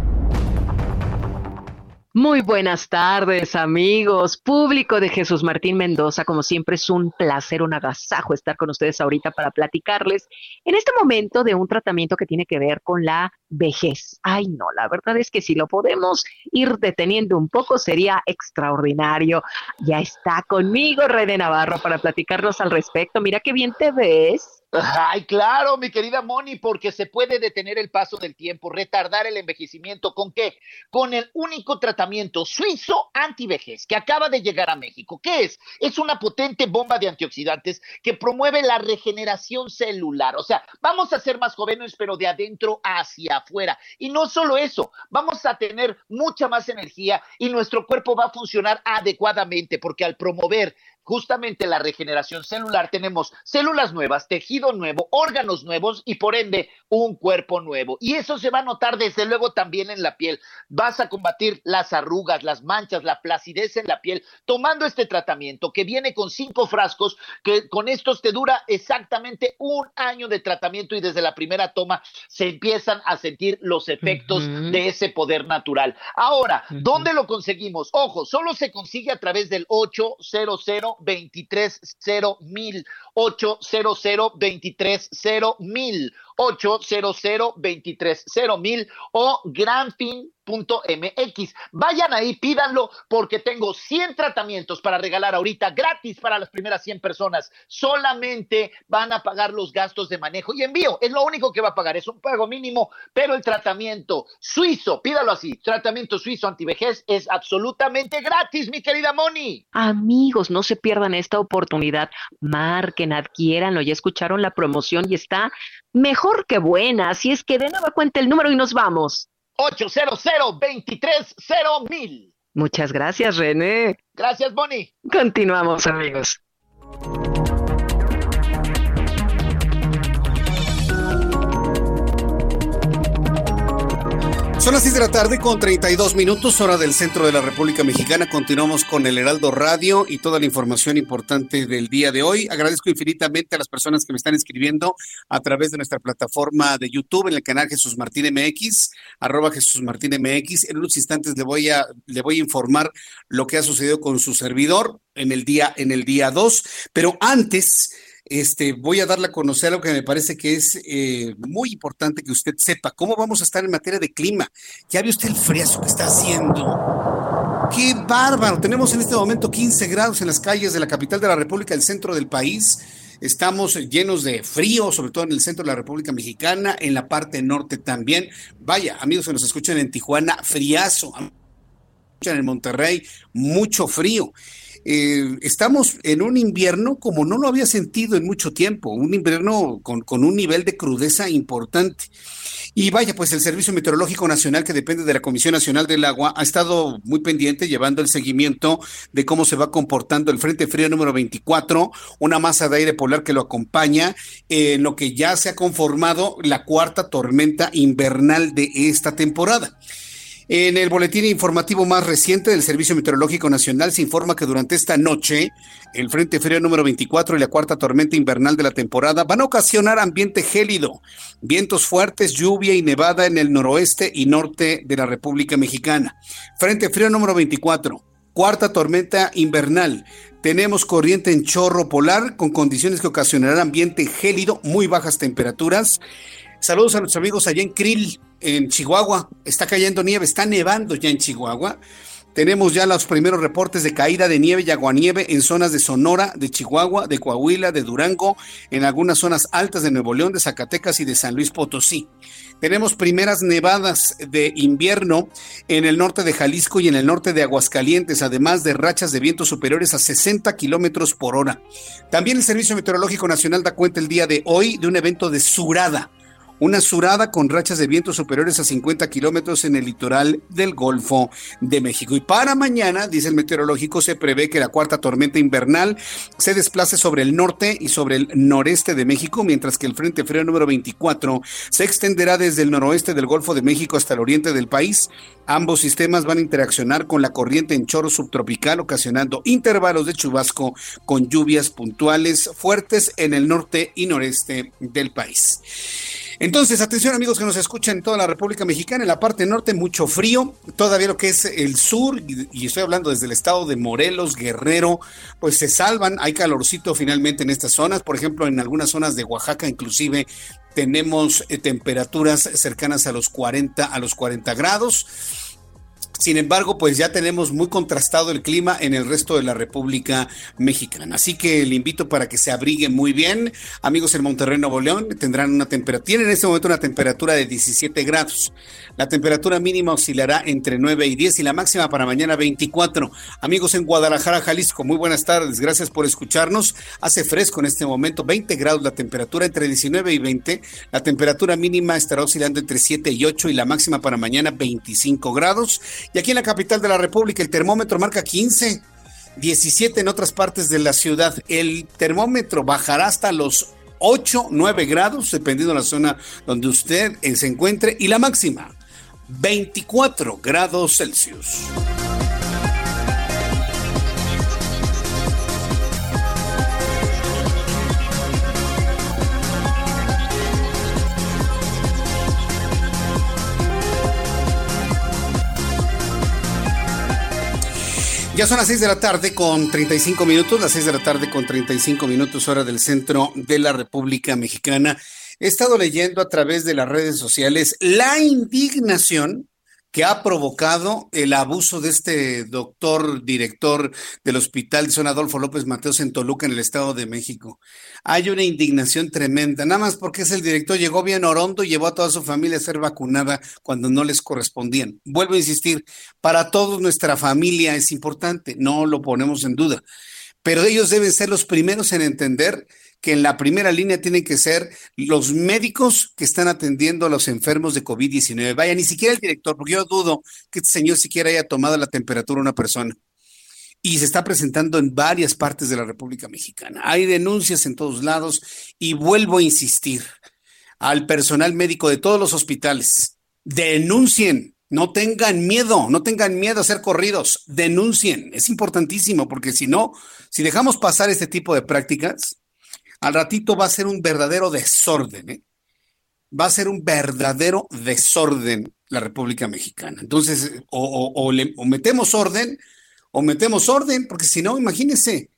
Muy buenas tardes, amigos, público de Jesús Martín Mendoza. Como siempre, es un placer, un agasajo estar con ustedes ahorita para platicarles en este momento de un tratamiento que tiene que ver con la vejez. Ay, no, la verdad es que si lo podemos ir deteniendo un poco sería extraordinario. Ya está conmigo René Navarro para platicarnos al respecto. Mira qué bien te ves. Ay, claro, mi querida Moni, porque se puede detener el paso del tiempo, retardar el envejecimiento. ¿Con qué? Con el único tratamiento suizo antivejez que acaba de llegar a México. ¿Qué es? Es una potente bomba de antioxidantes que promueve la regeneración celular. O sea, vamos a ser más jóvenes, pero de adentro hacia afuera. Y no solo eso, vamos a tener mucha más energía y nuestro cuerpo va a funcionar adecuadamente, porque al promover justamente la regeneración celular tenemos células nuevas, tejido nuevo, órganos nuevos y por ende un cuerpo nuevo. Y eso se va a notar desde luego también en la piel. Vas a combatir las arrugas, las manchas, la placidez en la piel tomando este tratamiento que viene con cinco frascos, que con estos te dura exactamente un año de tratamiento y desde la primera toma se empiezan a sentir los efectos de ese poder natural. Ahora, ¿dónde lo conseguimos? Ojo, solo se consigue a través del 800 230 mil 800 230 mil 800 230 mil o granfin.mx. Vayan ahí, pídanlo porque tengo 100 tratamientos para regalar ahorita gratis para las primeras 100 personas. Solamente van a pagar los gastos de manejo y envío. Es lo único que va a pagar. Es un pago mínimo, pero el tratamiento suizo, pídalo así, tratamiento suizo antivejez es absolutamente gratis, mi querida Moni. Amigos, no se pierdan esta oportunidad. Marquen, adquiéranlo. Ya escucharon la promoción y está mejor que buena. Así es que de nueva cuenta el número y nos vamos. 800 mil. Muchas gracias, René. Gracias, Bonnie. Continuamos, amigos. Son las 6 de la tarde con 32 minutos, hora del centro de la República Mexicana. Continuamos con el Heraldo Radio y toda la información importante del día de hoy. Agradezco infinitamente a las personas que me están escribiendo a través de nuestra plataforma de YouTube en el canal Jesús Martín MX, arroba Jesús Martín MX. En unos instantes le voy a, le voy a informar lo que ha sucedido con su servidor en el día, en el día 2. Pero antes, este, voy a darle a conocer algo que me parece que es eh, muy importante que usted sepa. ¿Cómo vamos a estar en materia de clima? ¿Ya vio usted el friazo que está haciendo? ¡Qué bárbaro! Tenemos en este momento 15 grados en las calles de la capital de la República, el centro del país. Estamos llenos de frío, sobre todo en el centro de la República Mexicana, en la parte norte también. Vaya, amigos que nos escuchan en Tijuana, friazo. En Monterrey, mucho frío. Eh, estamos en un invierno como no lo había sentido en mucho tiempo, un invierno con, un nivel de crudeza importante. Y vaya, pues el Servicio Meteorológico Nacional, que depende de la Comisión Nacional del Agua, ha estado muy pendiente llevando el seguimiento de cómo se va comportando el Frente Frío número 24, una masa de aire polar que lo acompaña, en lo que ya se ha conformado la cuarta tormenta invernal de esta temporada. En el boletín informativo más reciente del Servicio Meteorológico Nacional se informa que durante esta noche el Frente Frío número 24 y la cuarta tormenta invernal de la temporada van a ocasionar ambiente gélido, vientos fuertes, lluvia y nevada en el noroeste y norte de la República Mexicana. Frente Frío número 24, cuarta tormenta invernal. Tenemos corriente en chorro polar con condiciones que ocasionarán ambiente gélido, muy bajas temperaturas. Saludos a nuestros amigos allá en Krill, en Chihuahua. Está cayendo nieve, está nevando ya en Chihuahua. Tenemos ya los primeros reportes de caída de nieve y aguanieve en zonas de Sonora, de Chihuahua, de Coahuila, de Durango, en algunas zonas altas de Nuevo León, de Zacatecas y de San Luis Potosí. Tenemos primeras nevadas de invierno en el norte de Jalisco y en el norte de Aguascalientes, además de rachas de vientos superiores a 60 kilómetros por hora. También el Servicio Meteorológico Nacional da cuenta el día de hoy de un evento de surada una surada con rachas de viento superiores a 50 kilómetros en el litoral del Golfo de México. Y para mañana, dice el meteorológico, se prevé que la cuarta tormenta invernal se desplace sobre el norte y sobre el noreste de México, mientras que el Frente Frío número 24 se extenderá desde el noroeste del Golfo de México hasta el oriente del país. Ambos sistemas van a interaccionar con la corriente en chorro subtropical, ocasionando intervalos de chubasco con lluvias puntuales fuertes en el norte y noreste del país. Entonces, atención amigos que nos escuchan en toda la República Mexicana, en la parte norte mucho frío, todavía lo que es el sur, y, estoy hablando desde el estado de Morelos, Guerrero, pues se salvan, hay calorcito finalmente en estas zonas, por ejemplo, en algunas zonas de Oaxaca inclusive tenemos eh, temperaturas cercanas a los 40 a los 40 grados. Sin embargo, pues ya tenemos muy contrastado el clima en el resto de la República Mexicana. Así que le invito para que se abrigue muy bien. Amigos en Monterrey, Nuevo León, tendrán una temperatura, tienen en este momento una temperatura de 17 grados. La temperatura mínima oscilará entre 9 y 10 y la máxima para mañana 24. Amigos en Guadalajara, Jalisco, muy buenas tardes. Gracias por escucharnos. Hace fresco en este momento, 20 grados la temperatura entre 19 y 20. La temperatura mínima estará oscilando entre 7 y 8 y la máxima para mañana 25 grados. Y aquí en la capital de la República el termómetro marca 15, 17 en otras partes de la ciudad. El termómetro bajará hasta los 8, 9 grados, dependiendo de la zona donde usted se encuentre, y la máxima, 24 grados Celsius. Ya son las 6 de la tarde con 35 minutos, las 6 de la tarde con 35 minutos hora del centro de la República Mexicana. He estado leyendo a través de las redes sociales la indignación que ha provocado el abuso de este doctor director del hospital de San Adolfo López Mateos en Toluca, en el Estado de México. Hay una indignación tremenda, nada más porque es el director, llegó bien orondo y llevó a toda su familia a ser vacunada cuando no les correspondían. Vuelvo a insistir, para todos nuestra familia es importante, no lo ponemos en duda, pero ellos deben ser los primeros en entender que en la primera línea tienen que ser los médicos que están atendiendo a los enfermos de COVID-19. Vaya, ni siquiera el director, porque yo dudo que este señor siquiera haya tomado la temperatura a una persona. Y se está presentando en varias partes de la República Mexicana. Hay denuncias en todos lados y vuelvo a insistir al personal médico de todos los hospitales. Denuncien, no tengan miedo, no tengan miedo a ser corridos, denuncien. Es importantísimo porque si no, si dejamos pasar este tipo de prácticas, al ratito va a ser un verdadero desorden, ¿eh? va a ser un verdadero desorden la República Mexicana. Entonces, o, metemos orden, o metemos orden, porque si no, imagínense.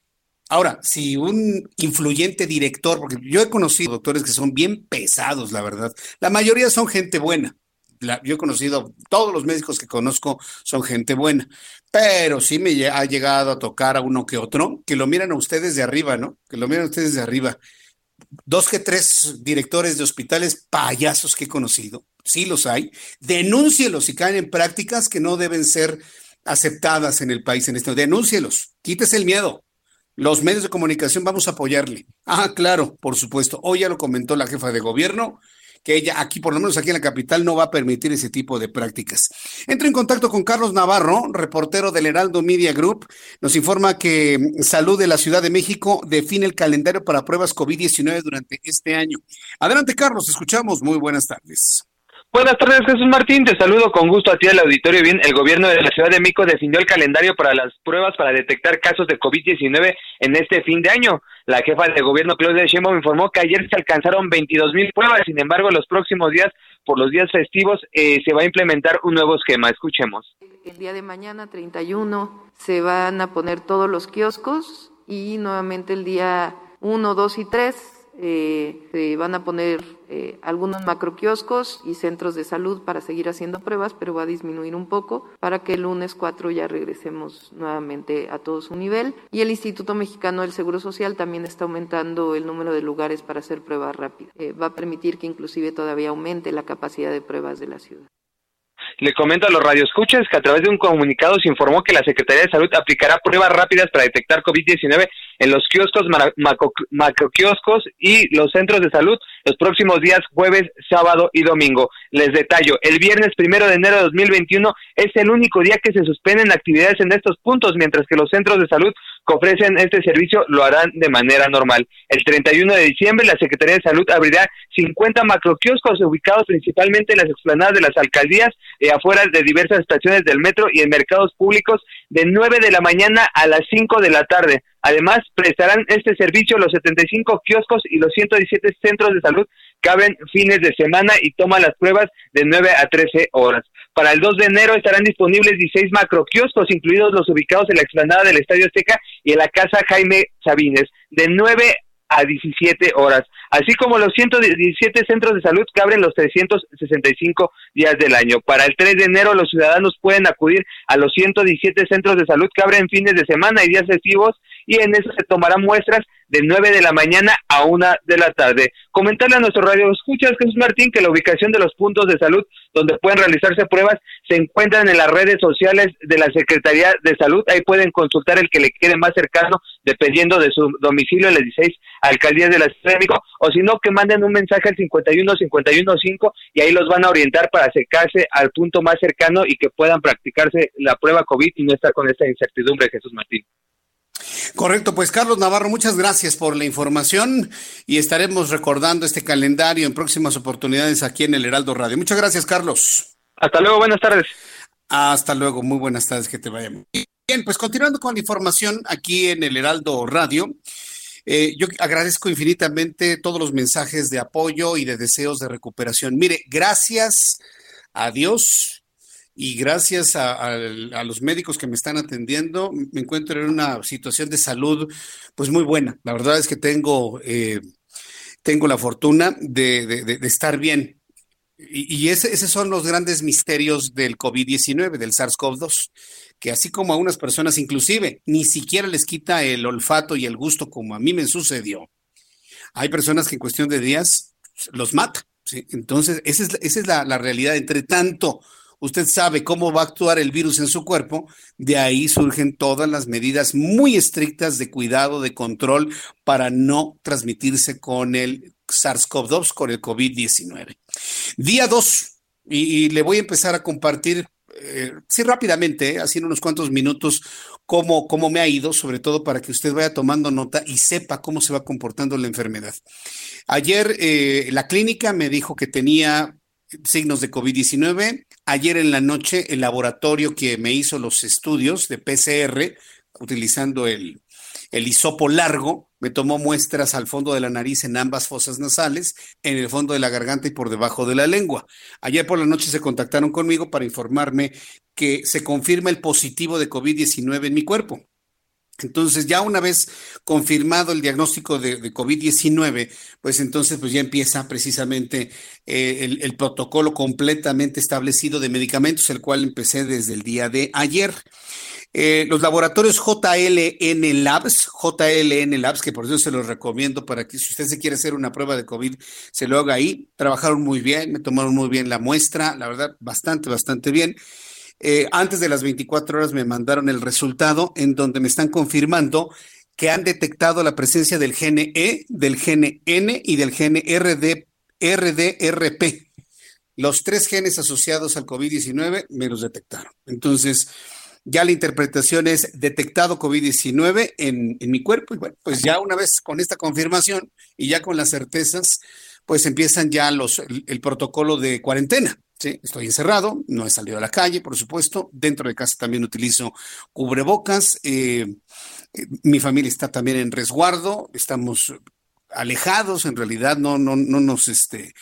Ahora, si un influyente director, porque yo he conocido doctores que son bien pesados, la verdad, la mayoría son gente buena, yo he conocido, todos los médicos que conozco son gente buena, pero sí me ha llegado a tocar a uno que otro, que lo miran a ustedes de arriba, ¿no? Que lo miran a ustedes de arriba. Dos que tres directores de hospitales payasos que he conocido, sí los hay, denúncielos si caen en prácticas que no deben ser aceptadas en el país en este. Denúncielos, quítese el miedo. Los medios de comunicación vamos a apoyarle. Ah, claro, por supuesto. Hoy ya lo comentó la jefa de gobierno que ella aquí, por lo menos aquí en la capital, no va a permitir ese tipo de prácticas. Entro en contacto con Carlos Navarro, reportero del Heraldo Media Group. Nos informa que Salud de la Ciudad de México define el calendario para pruebas COVID-19 durante este año. Adelante, Carlos, escuchamos. Muy buenas tardes. Buenas tardes, Jesús Martín. Te saludo con gusto a ti al auditorio. Bien, el gobierno de la Ciudad de México definió el calendario para las pruebas para detectar casos de COVID-19 en este fin de año. La jefa de gobierno, Claudia Sheinbaum, informó que ayer se alcanzaron 22 mil pruebas. Sin embargo, los próximos días, por los días festivos, eh, se va a implementar un nuevo esquema. Escuchemos. El día de mañana, 31, se van a poner todos los kioscos y nuevamente el día 1, 2 y 3 eh, se van a poner eh, algunos macroquioscos y centros de salud para seguir haciendo pruebas, pero va a disminuir un poco para que el lunes 4 ya regresemos nuevamente a todo su nivel. Y el Instituto Mexicano del Seguro Social también está aumentando el número de lugares para hacer pruebas rápidas. Eh, va a permitir que inclusive todavía aumente la capacidad de pruebas de la ciudad. Le comento a los radioescuchas que a través de un comunicado se informó que la Secretaría de Salud aplicará pruebas rápidas para detectar COVID-19 en los kioscos, macroquioscos y los centros de salud los próximos días jueves, sábado y domingo. Les detallo, el viernes primero de enero de 2021 es el único día que se suspenden actividades en estos puntos, mientras que los centros de salud que ofrecen este servicio lo harán de manera normal. El 31 de diciembre la Secretaría de Salud abrirá 50 macroquioscos ubicados principalmente en las explanadas de las alcaldías, y afuera de diversas estaciones del metro y en mercados públicos de 9 de la mañana a las 5 de la tarde. Además, prestarán este servicio los 75 kioscos y los 117 centros de salud que abren fines de semana y toman las pruebas de 9 a 13 horas. Para el 2 de enero estarán disponibles 16 macroquioscos, incluidos los ubicados en la explanada del Estadio Azteca y en la Casa Jaime Sabines, de 9 a 17 horas, así como los 117 centros de salud que abren los 365 días del año. Para el 3 de enero los ciudadanos pueden acudir a los 117 centros de salud que abren fines de semana y días festivos y en eso se tomarán muestras de 9 de la mañana a 1 de la tarde. Comentarle a nuestro radio escuchas, Jesús Martín, que la ubicación de los puntos de salud donde pueden realizarse pruebas se encuentran en las redes sociales de la Secretaría de Salud. Ahí pueden consultar el que le quede más cercano, dependiendo de su domicilio en las 16 alcaldías de la o si no, que manden un mensaje al 51 51 5 y ahí los van a orientar para acercarse al punto más cercano y que puedan practicarse la prueba COVID y no estar con esta incertidumbre, Jesús Martín. Correcto, pues Carlos Navarro, muchas gracias por la información y estaremos recordando este calendario en próximas oportunidades aquí en el Heraldo Radio. Muchas gracias, Carlos. Hasta luego, buenas tardes. Hasta luego, muy buenas tardes, que te vaya bien. Pues continuando con la información aquí en el Heraldo Radio. Eh, yo agradezco infinitamente todos los mensajes de apoyo y de deseos de recuperación. Mire, gracias a Dios, y gracias a, los médicos que me están atendiendo, me encuentro en una situación de salud pues muy buena. La verdad es que tengo, eh, tengo la fortuna de, estar bien. Y, esos son los grandes misterios del COVID-19, del SARS-CoV-2, que así como a unas personas inclusive ni siquiera les quita el olfato y el gusto como a mí me sucedió. Hay personas que en cuestión de días los mata. Entonces, esa es, esa es la realidad. Entre tanto, usted sabe cómo va a actuar el virus en su cuerpo, de ahí surgen todas las medidas muy estrictas de cuidado, de control para no transmitirse con el SARS-CoV-2, con el COVID-19. Día 2, y, le voy a empezar a compartir, eh, sí rápidamente, así en unos cuantos minutos, cómo, cómo me ha ido, sobre todo para que usted vaya tomando nota y sepa cómo se va comportando la enfermedad. Ayer eh, la clínica me dijo que tenía signos de COVID-19. Ayer en la noche, el laboratorio que me hizo los estudios de PCR, utilizando el, el hisopo largo, me tomó muestras al fondo de la nariz en ambas fosas nasales, en el fondo de la garganta y por debajo de la lengua. Ayer por la noche se contactaron conmigo para informarme que se confirma el positivo de COVID-19 en mi cuerpo. Entonces, ya una vez confirmado el diagnóstico de, COVID-19, pues entonces pues ya empieza precisamente eh, el, protocolo completamente establecido de medicamentos, el cual empecé desde el día de ayer. Eh, los laboratorios JLN Labs, JLN Labs, que por eso se los recomiendo para que si usted se quiere hacer una prueba de COVID, se lo haga ahí. Trabajaron muy bien, me tomaron muy bien la muestra, la verdad, bastante, bastante bien. Eh, antes de las 24 horas me mandaron el resultado en donde me están confirmando que han detectado la presencia del gene E, del gene N y del gene RD, RDRP. Los tres genes asociados al COVID-19 me los detectaron. Entonces, ya la interpretación es detectado COVID-19 en, en, mi cuerpo y bueno, pues ya una vez con esta confirmación y ya con las certezas, pues empiezan ya los, el protocolo de cuarentena. Estoy encerrado, no he salido a la calle, por supuesto. Dentro de casa también utilizo cubrebocas. Eh, mi familia está también en resguardo, estamos alejados, en realidad no, no, no nos, este,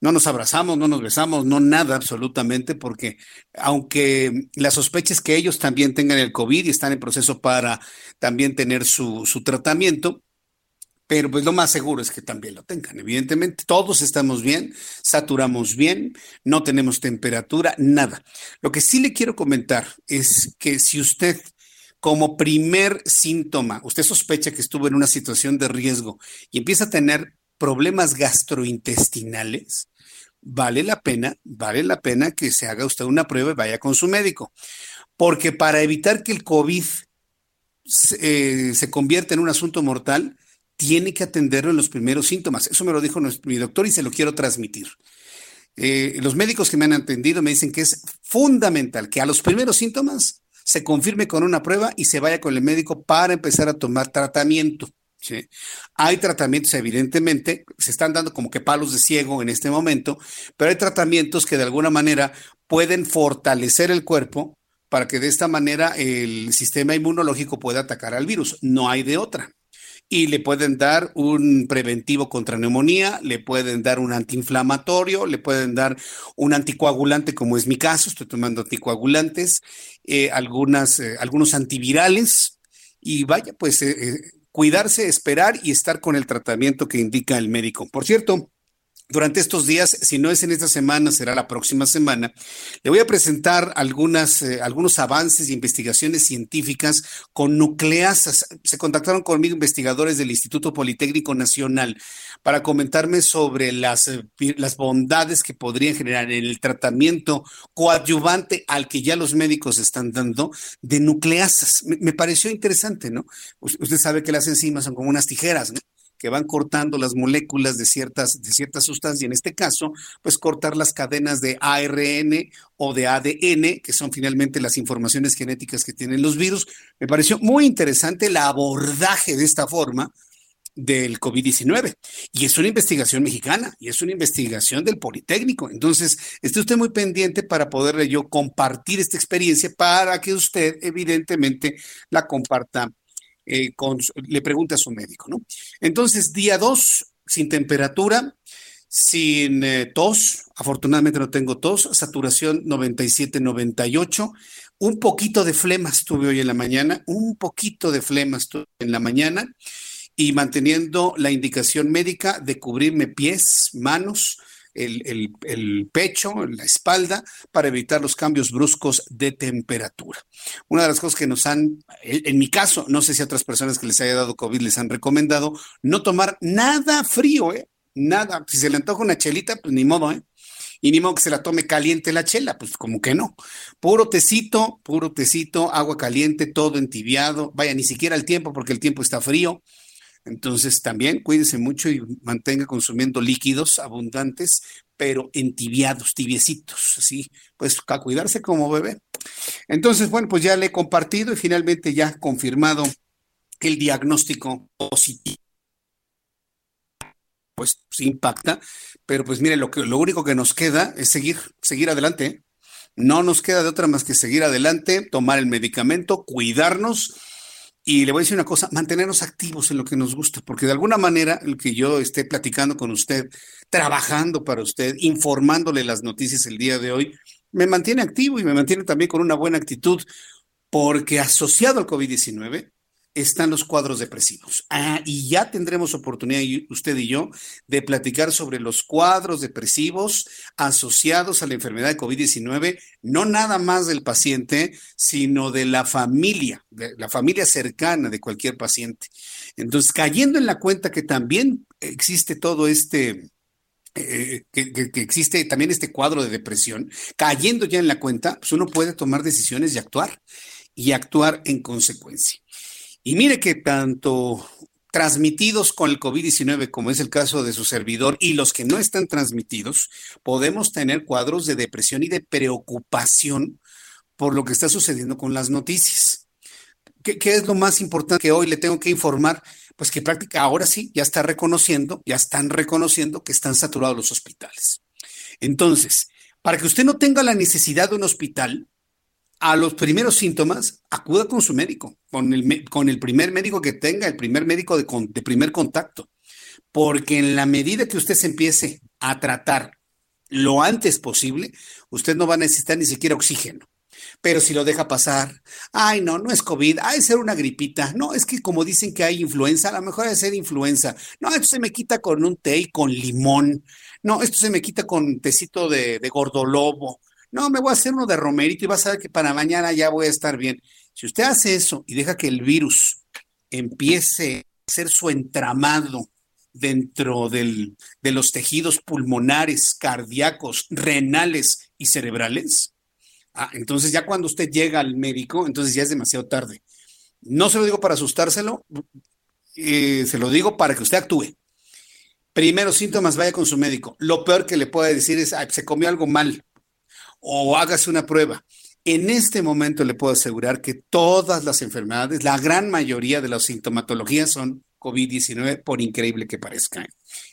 no nos abrazamos, no nos besamos, no nada absolutamente, porque aunque la sospecha es que ellos también tengan el COVID y están en proceso para también tener su, su tratamiento, pero pues lo más seguro es que también lo tengan. Evidentemente, todos estamos bien, saturamos bien, no tenemos temperatura, nada. Lo que sí le quiero comentar es que si usted como primer síntoma, usted sospecha que estuvo en una situación de riesgo y empieza a tener problemas gastrointestinales, vale la pena, vale la pena que se haga usted una prueba y vaya con su médico. Porque para evitar que el COVID se, eh, se convierta en un asunto mortal, tiene que atenderlo en los primeros síntomas. Eso me lo dijo mi doctor y se lo quiero transmitir. Eh, los médicos que me han atendido me dicen que es fundamental que a los primeros síntomas se confirme con una prueba y se vaya con el médico para empezar a tomar tratamiento. Hay tratamientos, evidentemente, se están dando como que palos de ciego en este momento, pero hay tratamientos que de alguna manera pueden fortalecer el cuerpo para que de esta manera el sistema inmunológico pueda atacar al virus. No hay de otra y le pueden dar un preventivo contra neumonía, le pueden dar un antiinflamatorio, le pueden dar un anticoagulante, como es mi caso, estoy tomando anticoagulantes, eh, algunas, eh, algunos antivirales, y vaya, pues eh, cuidarse, esperar y estar con el tratamiento que indica el médico. Por cierto, durante estos días, si no es en esta semana, será la próxima semana, le voy a presentar algunas, eh, algunos avances e investigaciones científicas con nucleasas. Se contactaron conmigo investigadores del Instituto Politécnico Nacional para comentarme sobre las, eh, las bondades que podrían generar en el tratamiento coadyuvante al que ya los médicos están dando de nucleasas. Me pareció interesante, ¿no? Usted sabe que las enzimas son como unas tijeras, ¿no? Que van cortando las moléculas de ciertas, de ciertas sustancias, y en este caso, pues cortar las cadenas de ARN o de ADN, que son finalmente las informaciones genéticas que tienen los virus. Me pareció muy interesante el abordaje de esta forma del COVID-19. Y es una investigación mexicana y es una investigación del Politécnico. Entonces, esté usted muy pendiente para poderle yo compartir esta experiencia para que usted evidentemente la comparta eh, le pregunta a su médico, ¿no? Entonces, día dos, sin temperatura, sin eh, tos, afortunadamente no tengo tos, saturación 97-98, un poquito de flemas tuve hoy en la mañana, un poquito de flemas tuve en la mañana y manteniendo la indicación médica de cubrirme pies, manos, el, el, pecho, la espalda, para evitar los cambios bruscos de temperatura. Una de las cosas que nos han, en mi caso, no sé si a otras personas que les haya dado COVID les han recomendado, no tomar nada frío, ¿eh? Nada. Si se le antoja una chelita, pues ni modo, ¿eh? Y ni modo que se la tome caliente la chela, pues como que no. Puro tecito, puro tecito, agua caliente, todo entibiado. Vaya, ni siquiera el tiempo, porque el tiempo está frío. Entonces también cuídese mucho y mantenga consumiendo líquidos abundantes, pero entibiados, tibiecitos, así, pues a cuidarse como bebé. Entonces, bueno, pues ya le he compartido y finalmente ya confirmado el diagnóstico positivo. Pues, pues impacta, pero pues mire, lo, que, lo único que nos queda es seguir, seguir adelante. ¿eh? No nos queda de otra más que seguir adelante, tomar el medicamento, cuidarnos y le voy a decir una cosa, mantenernos activos en lo que nos gusta, porque de alguna manera el que yo esté platicando con usted, trabajando para usted, informándole las noticias el día de hoy, me mantiene activo y me mantiene también con una buena actitud, porque asociado al COVID-19 están los cuadros depresivos. Ah, y ya tendremos oportunidad, usted y yo, de platicar sobre los cuadros depresivos asociados a la enfermedad de COVID-19, no nada más del paciente, sino de la familia, de la familia cercana de cualquier paciente. Entonces, cayendo en la cuenta que también existe todo este eh, que, existe también este cuadro de depresión, cayendo ya en la cuenta, pues uno puede tomar decisiones y actuar, y actuar en consecuencia. Y mire que tanto transmitidos con el COVID-19, como es el caso de su servidor, y los que no están transmitidos, podemos tener cuadros de depresión y de preocupación por lo que está sucediendo con las noticias. ¿Qué, es lo más importante que hoy le tengo que informar? Pues que práctica ahora sí ya está reconociendo, ya están reconociendo que están saturados los hospitales. Entonces, para que usted no tenga la necesidad de un hospital, a los primeros síntomas, acuda con su médico, con el, con el primer médico que tenga, el primer médico de, de primer contacto. Porque en la medida que usted se empiece a tratar lo antes posible, usted no va a necesitar ni siquiera oxígeno. Pero si lo deja pasar, ay, no, no es COVID, hay ser una gripita. No, es que como dicen que hay influenza, a lo mejor es ser influenza. No, esto se me quita con un té y con limón. No, esto se me quita con tecito de, de gordolobo. No, me voy a hacer uno de romerito y vas a ver que para mañana ya voy a estar bien. Si usted hace eso y deja que el virus empiece a hacer su entramado dentro del, de los tejidos pulmonares, cardíacos, renales y cerebrales, ah, entonces ya cuando usted llega al médico, entonces ya es demasiado tarde. No se lo digo para asustárselo, eh, se lo digo para que usted actúe. Primeros síntomas, vaya con su médico. Lo peor que le puede decir es, se comió algo mal o hágase una prueba. En este momento le puedo asegurar que todas las enfermedades, la gran mayoría de las sintomatologías son COVID-19, por increíble que parezca ¿eh?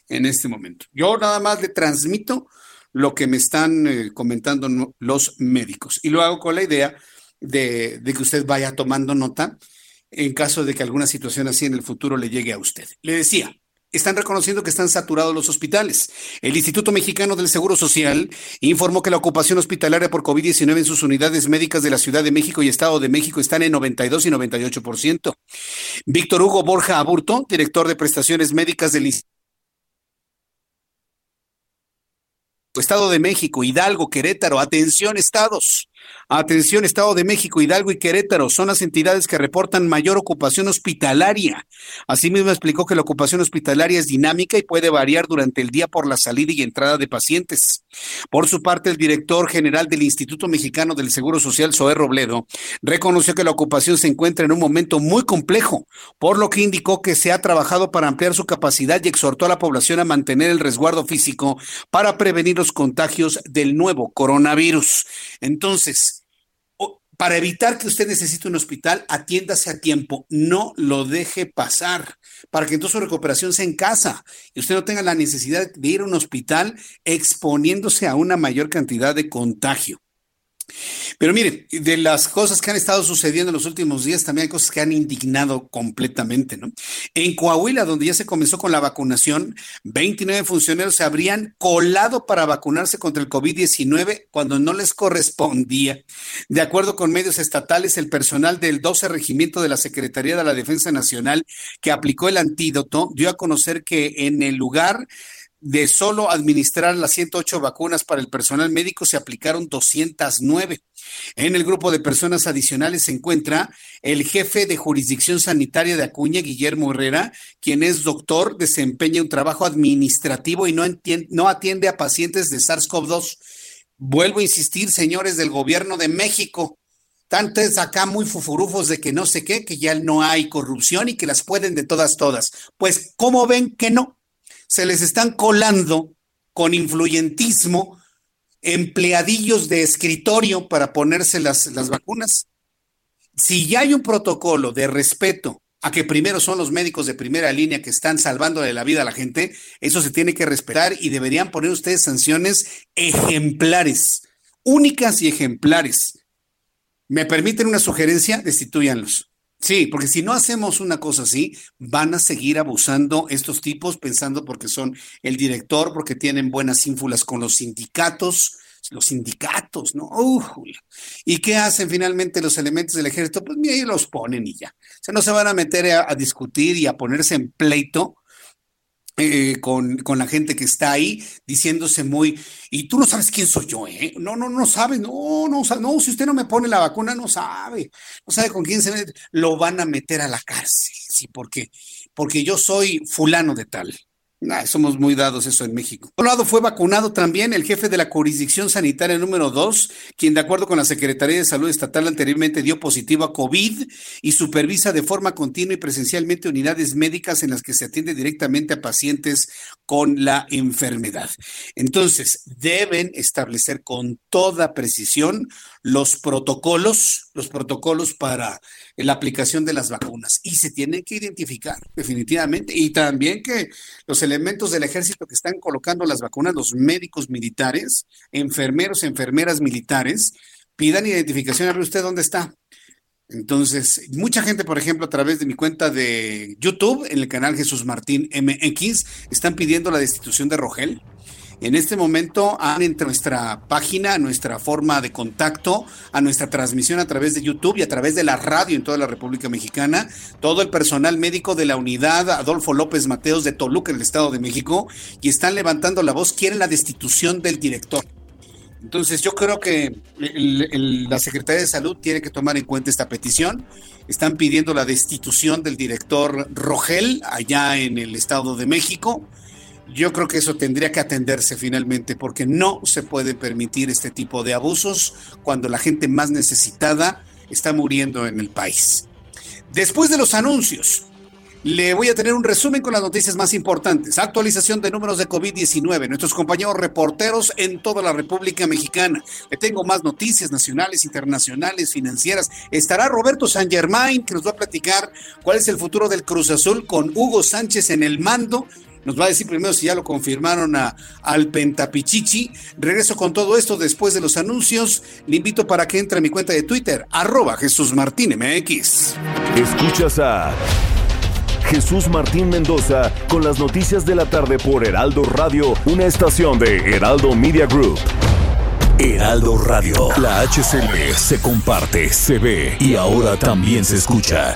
en este momento. Yo nada más le transmito lo que me están eh, comentando los médicos y lo hago con la idea de, de que usted vaya tomando nota en caso de que alguna situación así en el futuro le llegue a usted. Le decía, están reconociendo que están saturados los hospitales. El Instituto Mexicano del Seguro Social informó que la ocupación hospitalaria por COVID-19 en sus unidades médicas de la Ciudad de México y Estado de México están en 92 y 98%. Víctor Hugo Borja Aburto, director de prestaciones médicas del Instituto Estado de México, Hidalgo, Querétaro, atención estados. Atención, Estado de México, Hidalgo y Querétaro son las entidades que reportan mayor ocupación hospitalaria. Asimismo, explicó que la ocupación hospitalaria es dinámica y puede variar durante el día por la salida y entrada de pacientes. Por su parte, el director general del Instituto Mexicano del Seguro Social, Zoé Robledo, reconoció que la ocupación se encuentra en un momento muy complejo, por lo que indicó que se ha trabajado para ampliar su capacidad y exhortó a la población a mantener el resguardo físico para prevenir los contagios del nuevo coronavirus. Entonces, para evitar que usted necesite un hospital, atiéndase a tiempo, no lo deje pasar, para que entonces su recuperación sea en casa y usted no tenga la necesidad de ir a un hospital exponiéndose a una mayor cantidad de contagio. Pero miren, de las cosas que han estado sucediendo en los últimos días, también hay cosas que han indignado completamente, ¿no? En Coahuila, donde ya se comenzó con la vacunación, 29 funcionarios se habrían colado para vacunarse contra el COVID-19 cuando no les correspondía. De acuerdo con medios estatales, el personal del 12 Regimiento de la Secretaría de la Defensa Nacional que aplicó el antídoto dio a conocer que en el lugar de solo administrar las 108 vacunas para el personal médico se aplicaron 209. En el grupo de personas adicionales se encuentra el jefe de jurisdicción sanitaria de Acuña, Guillermo Herrera, quien es doctor, desempeña un trabajo administrativo y no, no atiende a pacientes de SARS-CoV-2. Vuelvo a insistir, señores del gobierno de México, tantos acá muy fufurufos de que no sé qué, que ya no hay corrupción y que las pueden de todas, todas. Pues, ¿cómo ven que no? Se les están colando con influyentismo empleadillos de escritorio para ponerse las, las vacunas. Si ya hay un protocolo de respeto a que primero son los médicos de primera línea que están salvándole la vida a la gente, eso se tiene que respetar y deberían poner ustedes sanciones ejemplares, únicas y ejemplares. ¿Me permiten una sugerencia? Destituyanlos. Sí, porque si no hacemos una cosa así, van a seguir abusando estos tipos pensando porque son el director, porque tienen buenas ínfulas con los sindicatos, los sindicatos, ¿no? ¿Y qué hacen finalmente los elementos del ejército? Pues mira, los ponen y ya. O sea, no se van a meter a discutir y a ponerse en pleito eh, con, con, la gente que está ahí diciéndose muy, y tú no sabes quién soy yo, ¿eh? No, no, no sabes, no, no, no, si usted no me pone la vacuna, no sabe, no sabe con quién se mete, lo van a meter a la cárcel, ¿sí? ¿Por qué? Porque yo soy fulano de tal. Somos muy dados eso en México. Por un lado, fue vacunado también el jefe de la jurisdicción sanitaria número 2, quien de acuerdo con la Secretaría de Salud Estatal anteriormente dio positivo a COVID y supervisa de forma continua y presencialmente unidades médicas en las que se atiende directamente a pacientes con la enfermedad. Entonces, deben establecer con toda precisión los protocolos, los protocolos para la aplicación de las vacunas y se tienen que identificar definitivamente y también que los elementos del ejército que están colocando las vacunas, los médicos militares, enfermeros, enfermeras militares, pidan identificación. A ver usted dónde está. Entonces, mucha gente, por ejemplo, a través de mi cuenta de YouTube, en el canal Jesús Martín MX, están pidiendo la destitución de Rogel. En este momento entre nuestra página, nuestra forma de contacto, a nuestra transmisión a través de YouTube y a través de la radio en toda la República Mexicana, todo el personal médico de la unidad Adolfo López Mateos de Toluca, en el Estado de México, y están levantando la voz, quieren la destitución del director. Entonces yo creo que la Secretaría de Salud tiene que tomar en cuenta esta petición. Están pidiendo la destitución del director Rogel allá en el Estado de México. Yo creo que eso tendría que atenderse finalmente porque no se puede permitir este tipo de abusos cuando la gente más necesitada está muriendo en el país. Después de los anuncios, le voy a tener un resumen con las noticias más importantes. Actualización de números de COVID-19. Nuestros compañeros reporteros en toda la República Mexicana. Le tengo más noticias nacionales, internacionales, financieras. Estará Roberto San Germain, que nos va a platicar cuál es el futuro del Cruz Azul con Hugo Sánchez en el mando. Nos va a decir primero si ya lo confirmaron a, al Pentapichichi. Regreso con todo esto después de los anuncios. Le invito para que entre a mi cuenta de Twitter, arroba Jesús Martín MX. Escuchas a Jesús Martín Mendoza con las noticias de la tarde por Heraldo Radio, una estación de Heraldo Media Group. Heraldo Radio, la HCL se comparte, se ve y ahora también se escucha.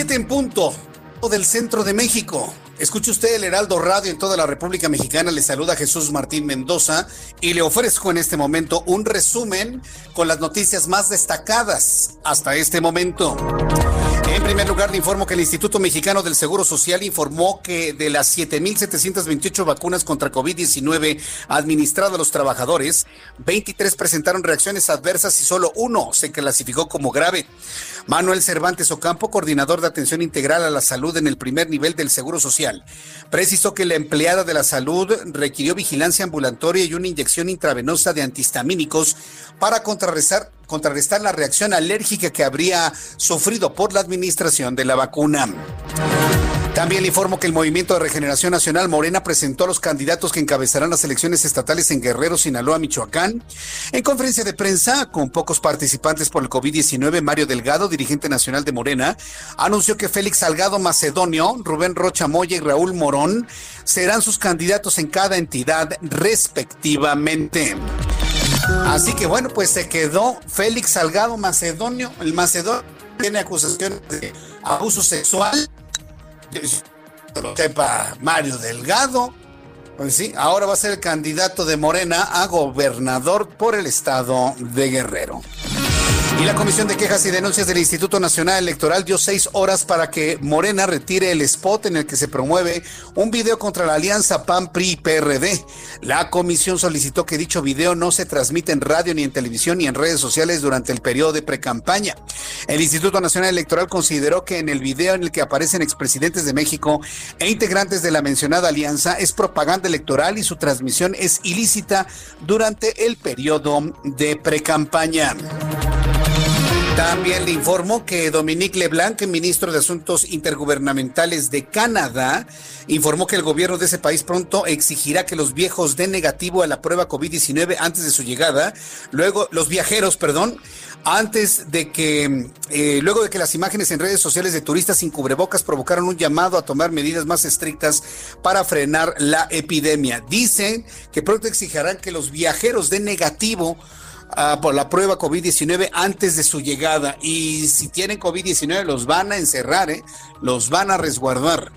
7 en punto del centro de México. Escuche usted el Heraldo Radio en toda la República Mexicana. Le saluda Jesús Martín Mendoza y le ofrezco en este momento un resumen con las noticias más destacadas hasta este momento. En primer lugar, le informo que el Instituto Mexicano del Seguro Social informó que de las 7.728 vacunas contra COVID-19 administradas a los trabajadores, 23 presentaron reacciones adversas y solo uno se clasificó como grave. Manuel Cervantes Ocampo, coordinador de atención integral a la salud en el primer nivel del Seguro Social, precisó que la empleada de la salud requirió vigilancia ambulatoria y una inyección intravenosa de antihistamínicos para contrarrestar, contrarrestar la reacción alérgica que habría sufrido por la administración de la vacuna. También le informo que el Movimiento de Regeneración Nacional Morena presentó a los candidatos que encabezarán las elecciones estatales en Guerrero, Sinaloa, Michoacán. En conferencia de prensa, con pocos participantes por el COVID-19, Mario Delgado, dirigente nacional de Morena, anunció que Félix Salgado Macedonio, Rubén Rocha Moya y Raúl Morón serán sus candidatos en cada entidad respectivamente. Así que bueno, pues se quedó Félix Salgado Macedonio. El Macedonio tiene acusaciones de abuso sexual lo sepa Mario Delgado. Pues sí, ahora va a ser el candidato de Morena a gobernador por el estado de Guerrero. Y la Comisión de Quejas y Denuncias del Instituto Nacional Electoral dio seis horas para que Morena retire el spot en el que se promueve un video contra la alianza PAN-PRI-PRD. La comisión solicitó que dicho video no se transmita en radio ni en televisión ni en redes sociales durante el periodo de precampaña. El Instituto Nacional Electoral consideró que en el video en el que aparecen expresidentes de México e integrantes de la mencionada alianza es propaganda electoral y su transmisión es ilícita durante el periodo de precampaña. También le informó que Dominique Leblanc, ministro de Asuntos Intergubernamentales de Canadá, informó que el gobierno de ese país pronto exigirá que los viejos den negativo a la prueba COVID-19 antes de su llegada. Luego, los viajeros, perdón, antes de que, eh, luego de que las imágenes en redes sociales de turistas sin cubrebocas provocaron un llamado a tomar medidas más estrictas para frenar la epidemia. Dicen que pronto exigirán que los viajeros den negativo por la prueba COVID-19 antes de su llegada. Y si tienen COVID-19 los van a encerrar, ¿eh? los van a resguardar.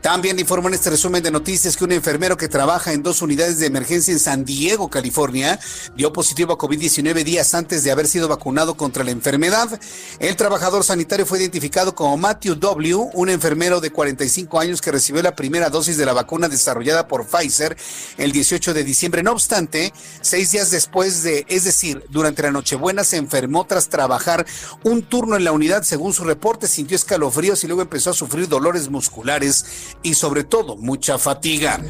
También informó en este resumen de noticias que un enfermero que trabaja en dos unidades de emergencia en San Diego, California, dio positivo a COVID-19 días antes de haber sido vacunado contra la enfermedad. El trabajador sanitario fue identificado como Matthew W., un enfermero de 45 años que recibió la primera dosis de la vacuna desarrollada por Pfizer el 18 de diciembre. No obstante, seis días después de, es decir, durante la Nochebuena, se enfermó tras trabajar un turno en la unidad. Según su reporte, sintió escalofríos y luego empezó a sufrir dolores musculares y sobre todo mucha fatiga.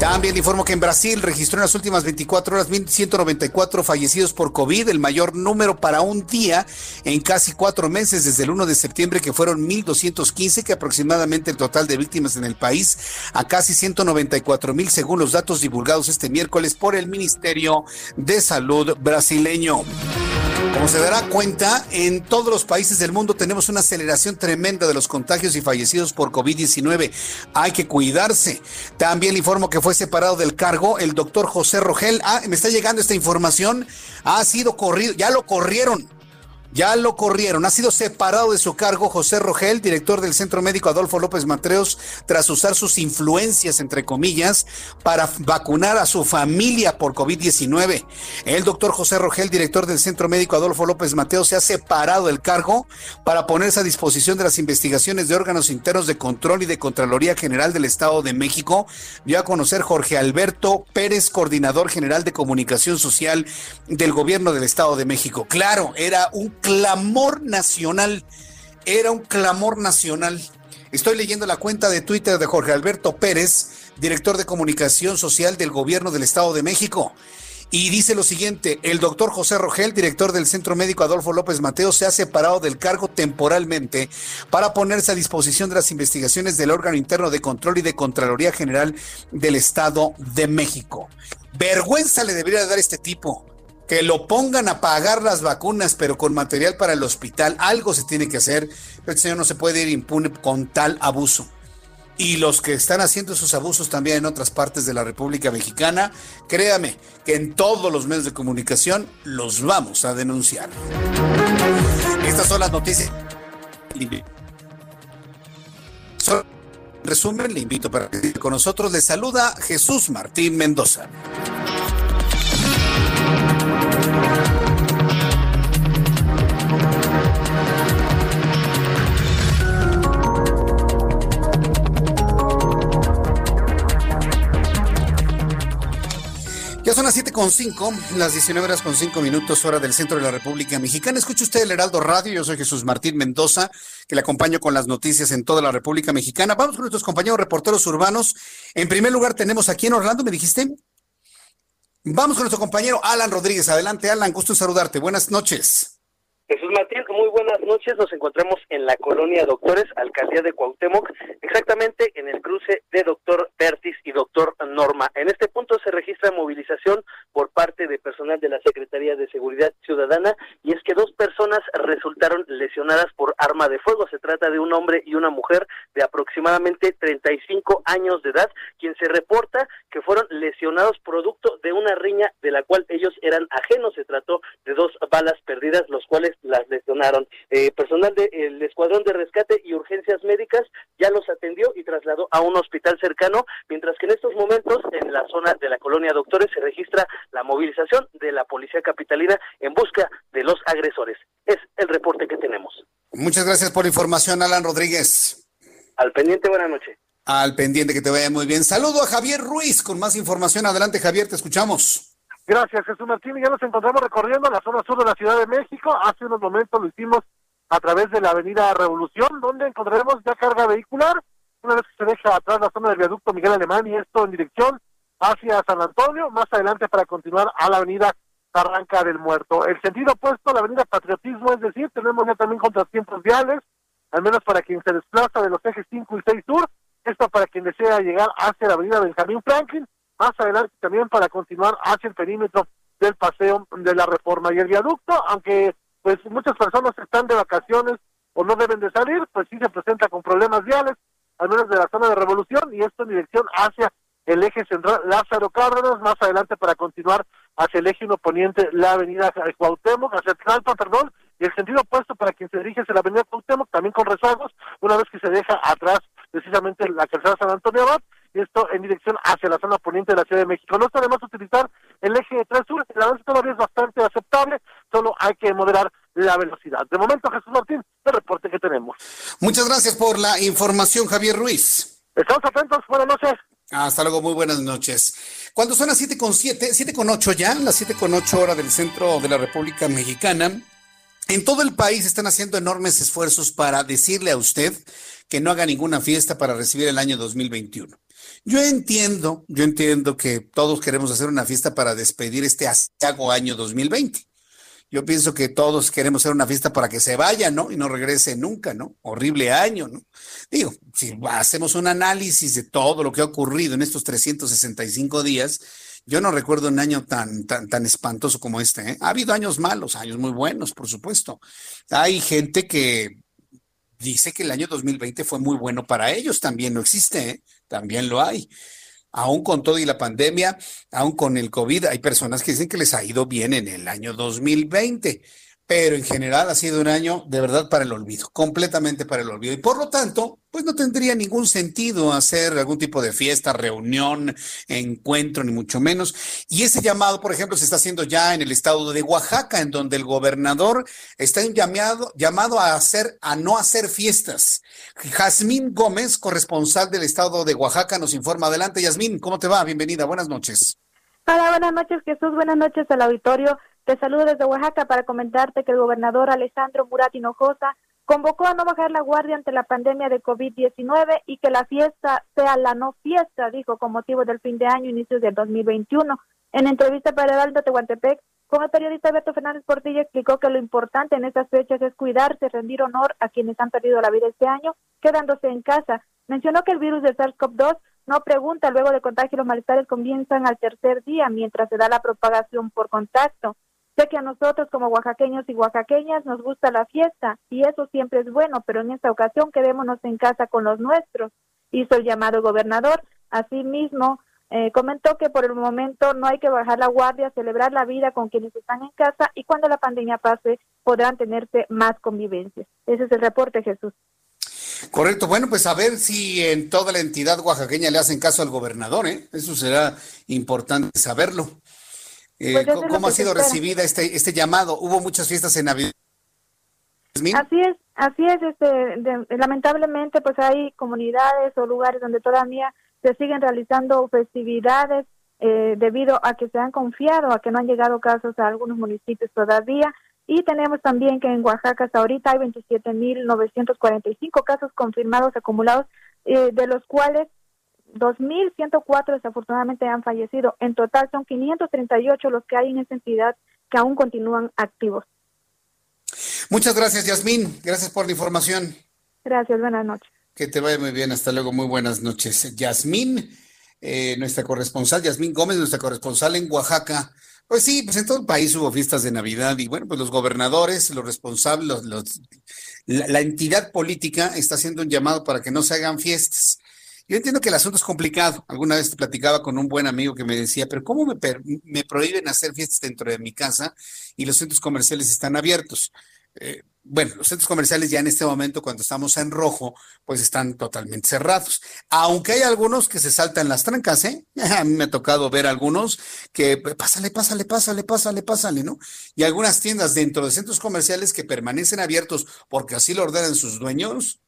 También informo que en Brasil registró en las últimas 24 horas 1.194 fallecidos por COVID, el mayor número para un día en casi cuatro meses desde el 1 de septiembre, que fueron 1.215, que aproximadamente el total de víctimas en el país a casi 194 mil, según los datos divulgados este miércoles por el Ministerio de Salud brasileño. Como se dará cuenta, en todos los países del mundo tenemos una aceleración tremenda de los contagios y fallecidos por COVID-19. Hay que cuidarse. También informo que fue separado del cargo el doctor José Rogel. Ah, me está llegando esta información. Ha sido corrido, ya lo corrieron ya lo corrieron. Ha sido separado de su cargo José Rogel, director del Centro Médico Adolfo López Matreos, tras usar sus influencias, entre comillas, para vacunar a su familia por COVID-19. El doctor José Rogel, director del Centro Médico Adolfo López Mateos, se ha separado del cargo para ponerse a disposición de las investigaciones de órganos internos de control y de Contraloría General del Estado de México. Dio a conocer Jorge Alberto Pérez, coordinador general de comunicación social del gobierno del Estado de México. Claro, era un clamor nacional. Era un clamor nacional. Estoy leyendo la cuenta de Twitter de Jorge Alberto Pérez, director de comunicación social del gobierno del Estado de México. Y dice lo siguiente, el doctor José Rogel, director del Centro Médico Adolfo López Mateo, se ha separado del cargo temporalmente para ponerse a disposición de las investigaciones del órgano interno de control y de Contraloría General del Estado de México. Vergüenza le debería dar este tipo que lo pongan a pagar las vacunas, pero con material para el hospital. Algo se tiene que hacer. El señor no se puede ir impune con tal abuso. Y los que están haciendo esos abusos también en otras partes de la República Mexicana, créame que en todos los medios de comunicación los vamos a denunciar. Estas son las noticias. resumen, le invito para que con nosotros le saluda Jesús Martín Mendoza. Son las 7.5, las 19 horas con 5 minutos, hora del centro de la República Mexicana. Escucha usted el Heraldo Radio, yo soy Jesús Martín Mendoza, que le acompaño con las noticias en toda la República Mexicana. Vamos con nuestros compañeros reporteros urbanos. En primer lugar tenemos aquí en Orlando, ¿me dijiste? Vamos con nuestro compañero Alan Rodríguez. Adelante, Alan, gusto en saludarte. Buenas noches. Jesús Martín, muy buenas noches. Nos encontramos en la colonia Doctores, alcaldía de Cuauhtémoc, exactamente en el cruce de Doctor Bertis y Doctor Norma. En este punto se registra movilización por parte de personal de la Secretaría de Seguridad Ciudadana y es que dos personas resultaron lesionadas por arma de fuego. Se de un hombre y una mujer de aproximadamente 35 años de edad, quien se reporta que fueron lesionados producto de una riña de la cual ellos eran ajenos. Se trató de dos balas perdidas, los cuales las lesionaron. Eh, personal del Escuadrón de Rescate y Urgencias Médicas ya los atendió y trasladó a un hospital cercano, mientras que en estos momentos en la zona de la colonia Doctores se registra la movilización de la Policía Capitalina en busca de los agresores. Es el reporte que tenemos. Muchas gracias por la información, Alan Rodríguez. Al pendiente, buenas noches. Al pendiente, que te vaya muy bien. Saludo a Javier Ruiz con más información. Adelante, Javier, te escuchamos. Gracias, Jesús Martín. Ya nos encontramos recorriendo la zona sur de la Ciudad de México. Hace unos momentos lo hicimos a través de la Avenida Revolución, donde encontraremos ya carga vehicular. Una vez que se deja atrás la zona del viaducto Miguel Alemán y esto en dirección hacia San Antonio, más adelante para continuar a la Avenida Barranca del Muerto. El sentido opuesto, la avenida Patriotismo, es decir, tenemos ya también contratiempos viales, al menos para quien se desplaza de los ejes 5 y 6 sur, esto para quien desea llegar hacia la avenida Benjamín Franklin, más adelante también para continuar hacia el perímetro del paseo de la reforma y el viaducto, aunque pues muchas personas están de vacaciones o no deben de salir, pues sí se presenta con problemas viales, al menos de la zona de revolución, y esto en dirección hacia el eje central Lázaro Cárdenas, más adelante para continuar hacia el eje 1 poniente, la avenida Cuauhtémoc, hacia Tlalpan, perdón, y el sentido opuesto para quien se dirige hacia la avenida Cuauhtémoc, también con rezagos, una vez que se deja atrás precisamente la calzada San Antonio Abad, y esto en dirección hacia la zona poniente de la Ciudad de México. No está de más utilizar el eje de 3 sur, el avance todavía es bastante aceptable, solo hay que moderar la velocidad. De momento, Jesús Martín, el reporte que tenemos. Muchas gracias por la información, Javier Ruiz. Estamos atentos, buenas noches. Hasta luego, muy buenas noches. Cuando son las siete con siete, siete con ocho ya, las siete con ocho hora del centro de la República Mexicana, en todo el país están haciendo enormes esfuerzos para decirle a usted que no haga ninguna fiesta para recibir el año 2021. Yo entiendo, yo entiendo que todos queremos hacer una fiesta para despedir este asiago año 2020. Yo pienso que todos queremos hacer una fiesta para que se vaya, ¿no? Y no regrese nunca, ¿no? Horrible año, ¿no? Digo, si hacemos un análisis de todo lo que ha ocurrido en estos 365 días, yo no recuerdo un año tan, tan, tan espantoso como este. ¿eh? Ha habido años malos, años muy buenos, por supuesto. Hay gente que dice que el año 2020 fue muy bueno para ellos, también no existe, ¿eh? también lo hay. Aún con todo y la pandemia, aún con el COVID, hay personas que dicen que les ha ido bien en el año 2020 pero en general ha sido un año de verdad para el olvido, completamente para el olvido. Y por lo tanto, pues no tendría ningún sentido hacer algún tipo de fiesta, reunión, encuentro, ni mucho menos. Y ese llamado, por ejemplo, se está haciendo ya en el estado de Oaxaca, en donde el gobernador está llamado, llamado a hacer, a no hacer fiestas. Jazmín Gómez, corresponsal del estado de Oaxaca, nos informa. Adelante, Yasmín, ¿cómo te va? Bienvenida, buenas noches. Hola, buenas noches, Jesús. Buenas noches al auditorio. Te saludo desde Oaxaca para comentarte que el gobernador Alessandro Murat Hinojosa convocó a no bajar la guardia ante la pandemia de COVID-19 y que la fiesta sea la no fiesta, dijo, con motivo del fin de año, inicios del 2021. En entrevista para el Alto Tehuantepec, con el periodista Alberto Fernández Portilla explicó que lo importante en estas fechas es cuidarse, rendir honor a quienes han perdido la vida este año, quedándose en casa. Mencionó que el virus de SARS-CoV-2 no pregunta luego de contagio los malestares comienzan al tercer día mientras se da la propagación por contacto. Sé que a nosotros como oaxaqueños y oaxaqueñas nos gusta la fiesta y eso siempre es bueno, pero en esta ocasión quedémonos en casa con los nuestros, hizo el llamado gobernador. Asimismo, eh, comentó que por el momento no hay que bajar la guardia, celebrar la vida con quienes están en casa y cuando la pandemia pase podrán tenerse más convivencias. Ese es el reporte, Jesús. Correcto. Bueno, pues a ver si en toda la entidad oaxaqueña le hacen caso al gobernador, ¿eh? Eso será importante saberlo. Eh, Pues ¿Cómo ha sido espera. recibida este, este llamado? ¿Hubo muchas fiestas en Navidad? Así es, así es, este, de- lamentablemente pues hay comunidades o lugares donde todavía se siguen realizando festividades eh, debido a que se han confiado, a que no han llegado casos a algunos municipios todavía. Y tenemos también que en Oaxaca hasta ahorita hay 27.945 casos confirmados acumulados, eh, de los cuales 2.104 desafortunadamente han fallecido. En total son 538 los que hay en esta entidad que aún continúan activos. Muchas gracias, Yasmín. Gracias por la información. Gracias, buenas noches. Que te vaya muy bien. Hasta luego. Muy buenas noches. Yasmín, eh, nuestra corresponsal, Yasmín Gómez, nuestra corresponsal en Oaxaca. Pues sí, pues en todo el país hubo fiestas de Navidad y bueno, pues los gobernadores, los responsables, los- la, entidad política está haciendo un llamado para que no se hagan fiestas. Yo entiendo que el asunto es complicado. Alguna vez platicaba con un buen amigo que me decía, pero ¿cómo me, me prohíben hacer fiestas dentro de mi casa y los centros comerciales están abiertos? Eh, bueno, los centros comerciales ya en este momento, cuando estamos en rojo, pues están totalmente cerrados. Aunque hay algunos que se saltan las trancas, ¿eh? A mí me ha tocado ver algunos que pásale, pásale, pásale, pásale, pásale, ¿no? Y algunas tiendas dentro de centros comerciales que permanecen abiertos porque así lo ordenan sus dueños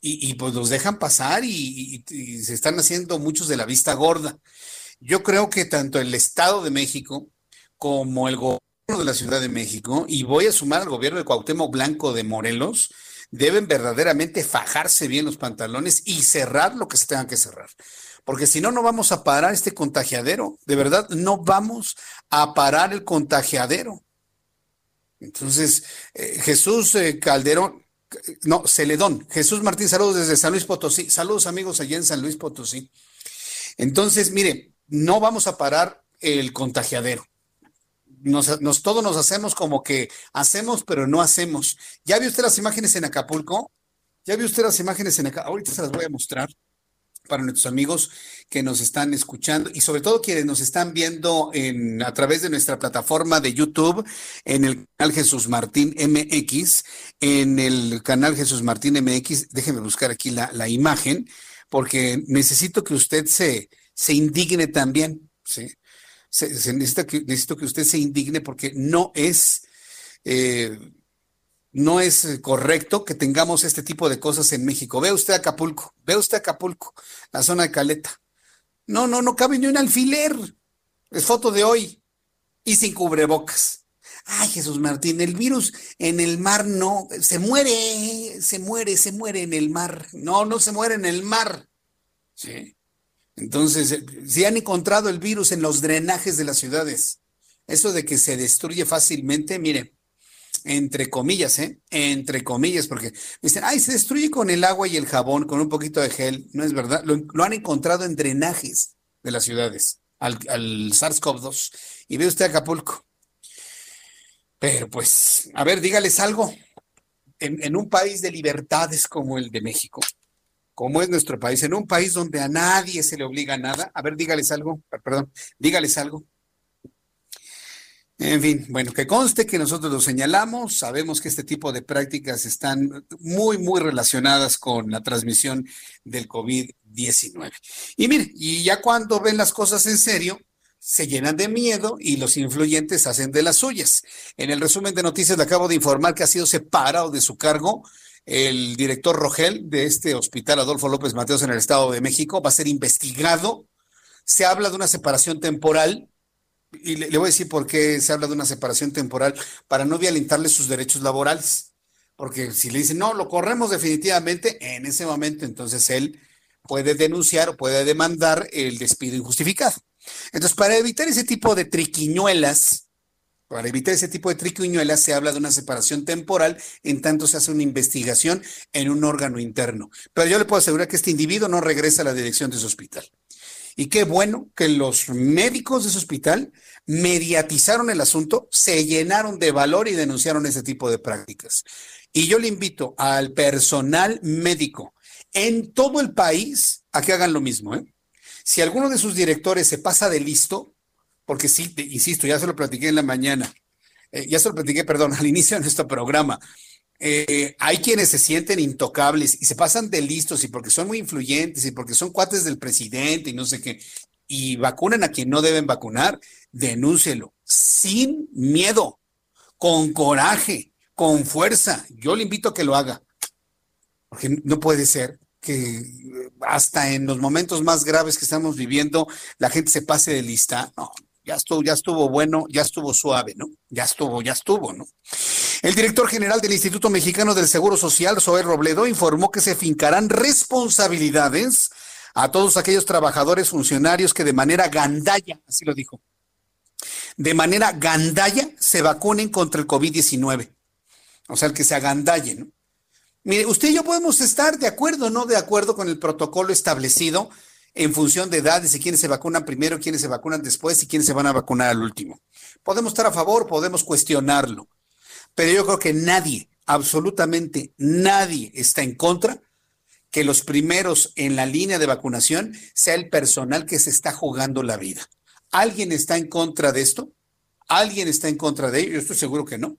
y, y, pues los dejan pasar y, y- y se están haciendo muchos de la vista gorda. Yo creo que tanto el Estado de México como el gobierno de la Ciudad de México, y voy a sumar al gobierno de Cuauhtémoc Blanco de Morelos, deben verdaderamente fajarse bien los pantalones y cerrar lo que se tenga que cerrar. porque si no, no vamos a parar este contagiadero. De verdad, no vamos a parar el contagiadero. Entonces, eh, Jesús eh, Calderón, no, Celedón, Jesús Martín, saludos desde San Luis Potosí. Saludos amigos allá en San Luis Potosí. Entonces, mire, no vamos a parar el contagiadero. Nos, nos, todos nos hacemos como que hacemos, pero no hacemos. ¿Ya vio usted las imágenes en Acapulco? ¿Ya vio usted las imágenes en Acapulco? Ahorita se las voy a mostrar para nuestros amigos que nos están escuchando y sobre todo quienes nos están viendo en, a través de nuestra plataforma de YouTube, en el canal Jesús Martín MX, en el canal Jesús Martín MX, déjenme buscar aquí la, la imagen, porque necesito que usted se, se indigne también, ¿sí? Que, necesito que usted se indigne porque no es... Eh, no es correcto que tengamos este tipo de cosas en México. Ve usted Acapulco, ve usted Acapulco, la zona de Caleta. No, no, no cabe ni un alfiler. Es foto de hoy. Y sin cubrebocas. Ay, Jesús Martín, el virus en el mar no, se muere, se muere, se muere en el mar. No, no se muere en el mar. Sí. Entonces, si han encontrado el virus en los drenajes de las ciudades, eso de que se destruye fácilmente, mire, entre comillas, ¿eh? Entre comillas, porque dicen, ay, se destruye con el agua y el jabón, con un poquito de gel. No es verdad. Lo, lo han encontrado en drenajes de las ciudades, al, al SARS-CoV-2. Y ve usted Acapulco. Pero pues, a ver, dígales algo. En, en un país de libertades como el de México, como es nuestro país, en un país donde a nadie se le obliga a nada, a ver, dígales algo, perdón, dígales algo. En fin, bueno, que conste que nosotros lo señalamos, sabemos que este tipo de prácticas están muy, muy relacionadas con la transmisión del COVID-19. Y mire, y ya cuando ven las cosas en serio, se llenan de miedo y los influyentes hacen de las suyas. En el resumen de noticias le acabo de informar que ha sido separado de su cargo el director Rogel de este hospital Adolfo López Mateos en el Estado de México, va a ser investigado. Se habla de una separación temporal y le, voy a decir por qué se habla de una separación temporal, para no violentarle sus derechos laborales. Porque si le dicen, no, lo corremos definitivamente, en ese momento entonces él puede denunciar o puede demandar el despido injustificado. Entonces, para evitar ese tipo de triquiñuelas, para evitar ese tipo de triquiñuelas, se habla de una separación temporal, en tanto se hace una investigación en un órgano interno. Pero yo le puedo asegurar que este individuo no regresa a la dirección de su hospital. Y qué bueno que los médicos de ese hospital mediatizaron el asunto, se llenaron de valor y denunciaron ese tipo de prácticas. Y yo le invito al personal médico en todo el país a que hagan lo mismo. ¿eh? Si alguno de sus directores se pasa de listo, porque sí, insisto, ya se lo platiqué en la mañana, eh, ya se lo platiqué, perdón, al inicio de nuestro programa. Eh, hay quienes se sienten intocables y se pasan de listos y porque son muy influyentes y porque son cuates del presidente y no sé qué, y vacunan a quien no deben vacunar, denúncielo sin miedo, con coraje, con fuerza. Yo le invito a que lo haga, porque no puede ser que hasta en los momentos más graves que estamos viviendo la gente se pase de lista. No, ya estuvo, ya estuvo bueno, ya estuvo suave, ¿no? Ya estuvo, ya estuvo, ¿no? El director general del Instituto Mexicano del Seguro Social, Zoé Robledo, informó que se fincarán responsabilidades a todos aquellos trabajadores funcionarios que de manera gandalla, así lo dijo, de manera gandalla se vacunen contra el COVID-19. O sea, el que se agandalle, ¿no? Mire, usted y yo podemos estar de acuerdo, no de acuerdo con el protocolo establecido en función de edades y quiénes se vacunan primero, quiénes se vacunan después y quiénes se van a vacunar al último. Podemos estar a favor, podemos cuestionarlo, pero yo creo que nadie, absolutamente nadie está en contra que los primeros en la línea de vacunación sea el personal que se está jugando la vida. ¿Alguien está en contra de esto? ¿Alguien está en contra de ello? Yo estoy seguro que no.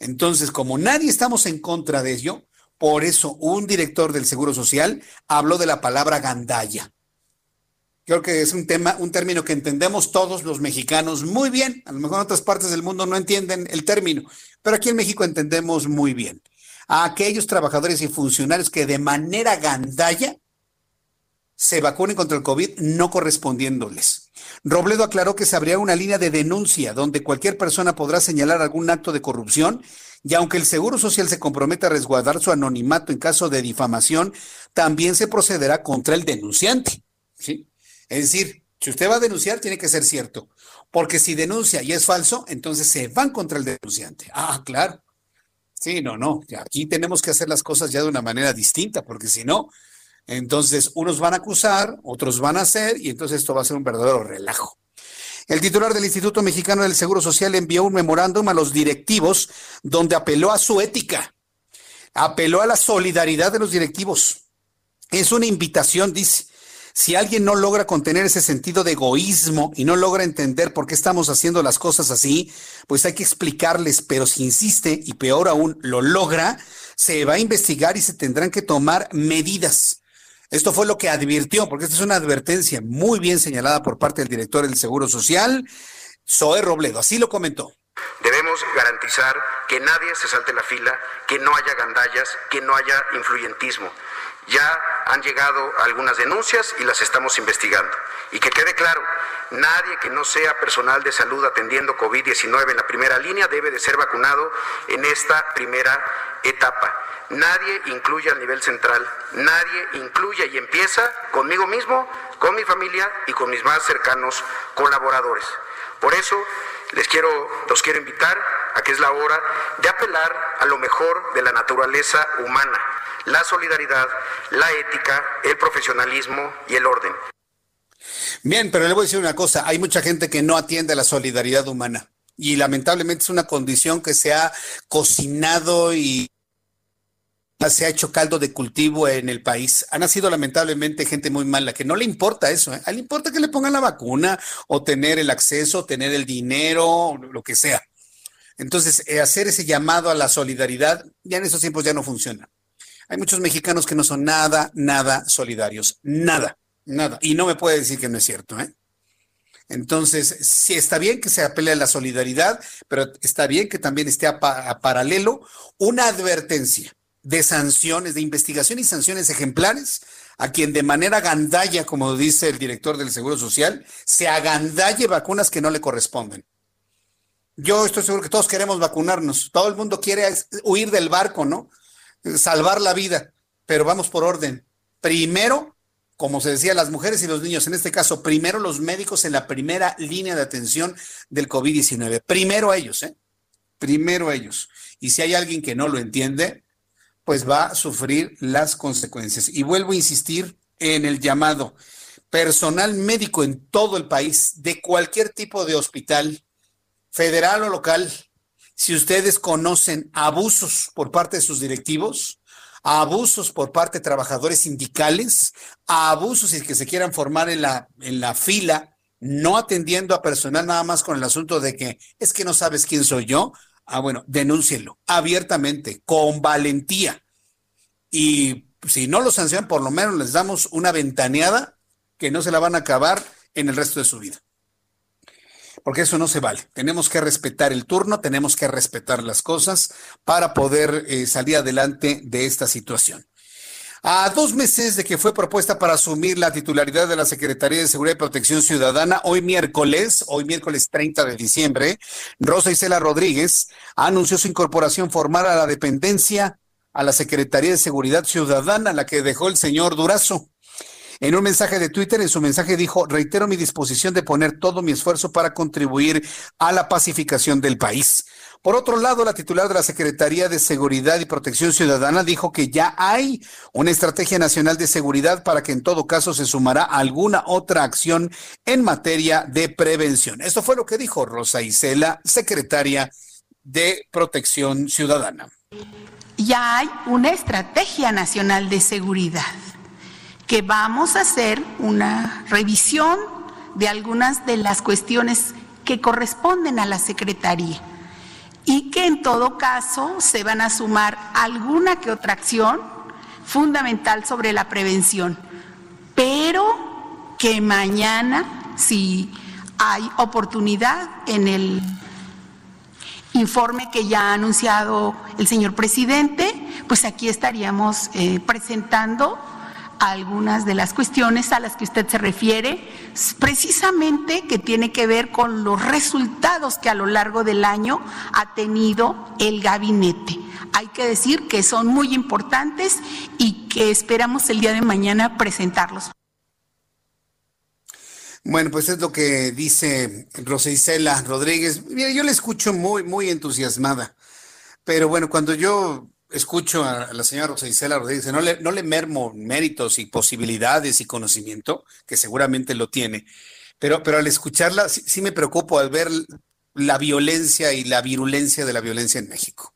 Entonces, como nadie estamos en contra de ello, por eso un director del Seguro Social habló de la palabra gandalla. Creo que es un tema, un término que entendemos todos los mexicanos muy bien. A lo mejor en otras partes del mundo no entienden el término, pero aquí en México entendemos muy bien. A aquellos trabajadores y funcionarios que de manera gandalla se vacunen contra el COVID no correspondiéndoles. Robledo aclaró que se abrirá una línea de denuncia donde cualquier persona podrá señalar algún acto de corrupción y aunque el Seguro Social se compromete a resguardar su anonimato en caso de difamación, también se procederá contra el denunciante. ¿sí? Es decir, si usted va a denunciar, tiene que ser cierto. Porque si denuncia y es falso, entonces se van contra el denunciante. Ah, claro. Sí, no, no. Aquí tenemos que hacer las cosas ya de una manera distinta, porque si no, entonces unos van a acusar, otros van a hacer, y entonces esto va a ser un verdadero relajo. El titular del Instituto Mexicano del Seguro Social envió un memorándum a los directivos donde apeló a su ética, apeló a la solidaridad de los directivos. Es una invitación, dice. Si alguien no logra contener ese sentido de egoísmo y no logra entender por qué estamos haciendo las cosas así, pues hay que explicarles, pero si insiste y peor aún lo logra, se va a investigar y se tendrán que tomar medidas. Esto fue lo que advirtió, porque esta es una advertencia muy bien señalada por parte del director del Seguro Social, Zoe Robledo. Así lo comentó. Debemos garantizar que nadie se salte la fila, que no haya gandallas, que no haya influyentismo. Ya han llegado algunas denuncias y las estamos investigando. Y que quede claro, nadie que no sea personal de salud atendiendo COVID-19 en la primera línea debe de ser vacunado en esta primera etapa. Nadie incluye al nivel central, nadie incluye y empieza conmigo mismo, con mi familia y con mis más cercanos colaboradores. Por eso les quiero, los quiero invitar a que es la hora de apelar a lo mejor de la naturaleza humana, la solidaridad, la ética, el profesionalismo y el orden. Bien, pero le voy a decir una cosa, hay mucha gente que no atiende a la solidaridad humana y lamentablemente es una condición que se ha cocinado y se ha hecho caldo de cultivo en el país. Ha nacido lamentablemente gente muy mala que no le importa eso, ¿eh? le importa que le pongan la vacuna o tener el acceso, tener el dinero, lo que sea. Entonces, eh, hacer ese llamado a la solidaridad ya en esos tiempos ya no funciona. Hay muchos mexicanos que no son nada, nada solidarios, nada, nada. Y no me puede decir que no es cierto, ¿eh? Entonces, sí está bien que se apele a la solidaridad, pero está bien que también esté a paralelo una advertencia de sanciones, de investigación y sanciones ejemplares a quien de manera gandalla, como dice el director del Seguro Social, se agandalle vacunas que no le corresponden. Yo estoy seguro que todos queremos vacunarnos, todo el mundo quiere huir del barco, ¿no? Salvar la vida, pero vamos por orden. Primero, como se decía, las mujeres y los niños, en este caso, primero los médicos en la primera línea de atención del COVID-19. Primero ellos, ¿eh? Primero ellos. Y si hay alguien que no lo entiende, pues va a sufrir las consecuencias. Y vuelvo a insistir en el llamado personal médico en todo el país, de cualquier tipo de hospital, federal o local, si ustedes conocen abusos por parte de sus directivos, abusos por parte de trabajadores sindicales, abusos y que se quieran formar en la, en la fila, no atendiendo a personal nada más con el asunto de que es que no sabes quién soy yo, Ah, bueno, denúncienlo abiertamente, con valentía. Y si no lo sancionan, por lo menos les damos una ventaneada que no se la van a acabar en el resto de su vida. Porque eso no se vale. Tenemos que respetar el turno, tenemos que respetar las cosas para poder eh, salir adelante de esta situación. A dos meses de que fue propuesta para asumir la titularidad de la Secretaría de Seguridad y Protección Ciudadana, hoy miércoles, hoy miércoles 30 de diciembre, Rosa Isela Rodríguez anunció su incorporación formal a la dependencia a la Secretaría de Seguridad Ciudadana, la que dejó el señor Durazo. En un mensaje de Twitter, en su mensaje dijo, reitero mi disposición de poner todo mi esfuerzo para contribuir a la pacificación del país. Por otro lado, la titular de la Secretaría de Seguridad y Protección Ciudadana dijo que ya hay una estrategia nacional de seguridad para que en todo caso se sumará alguna otra acción en materia de prevención. Esto fue lo que dijo Rosa Isela, secretaria de Protección Ciudadana. Ya hay una estrategia nacional de seguridad que vamos a hacer una revisión de algunas de las cuestiones que corresponden a la Secretaría y que en todo caso se van a sumar alguna que otra acción fundamental sobre la prevención, pero que mañana, si hay oportunidad en el informe que ya ha anunciado el señor presidente, pues aquí estaríamos eh, presentando algunas de las cuestiones a las que usted se refiere, precisamente que tiene que ver con los resultados que a lo largo del año ha tenido el gabinete. Hay que decir que son muy importantes y que esperamos el día de mañana presentarlos. Bueno, pues es lo que dice Rosa Rodríguez. Mira, yo la escucho muy, muy entusiasmada. Pero bueno, cuando yo escucho a la señora Rosa Isela Rodríguez, no le, mermo méritos y posibilidades y conocimiento, que seguramente lo tiene. Pero, pero al escucharla, sí, sí me preocupo al ver la violencia y la virulencia de la violencia en México.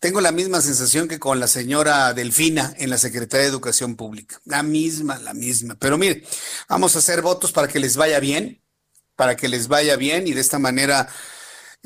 Tengo la misma sensación que con la señora Delfina en la Secretaría de Educación Pública. La misma, la misma. Pero mire, vamos a hacer votos para que les vaya bien, para que les vaya bien y de esta manera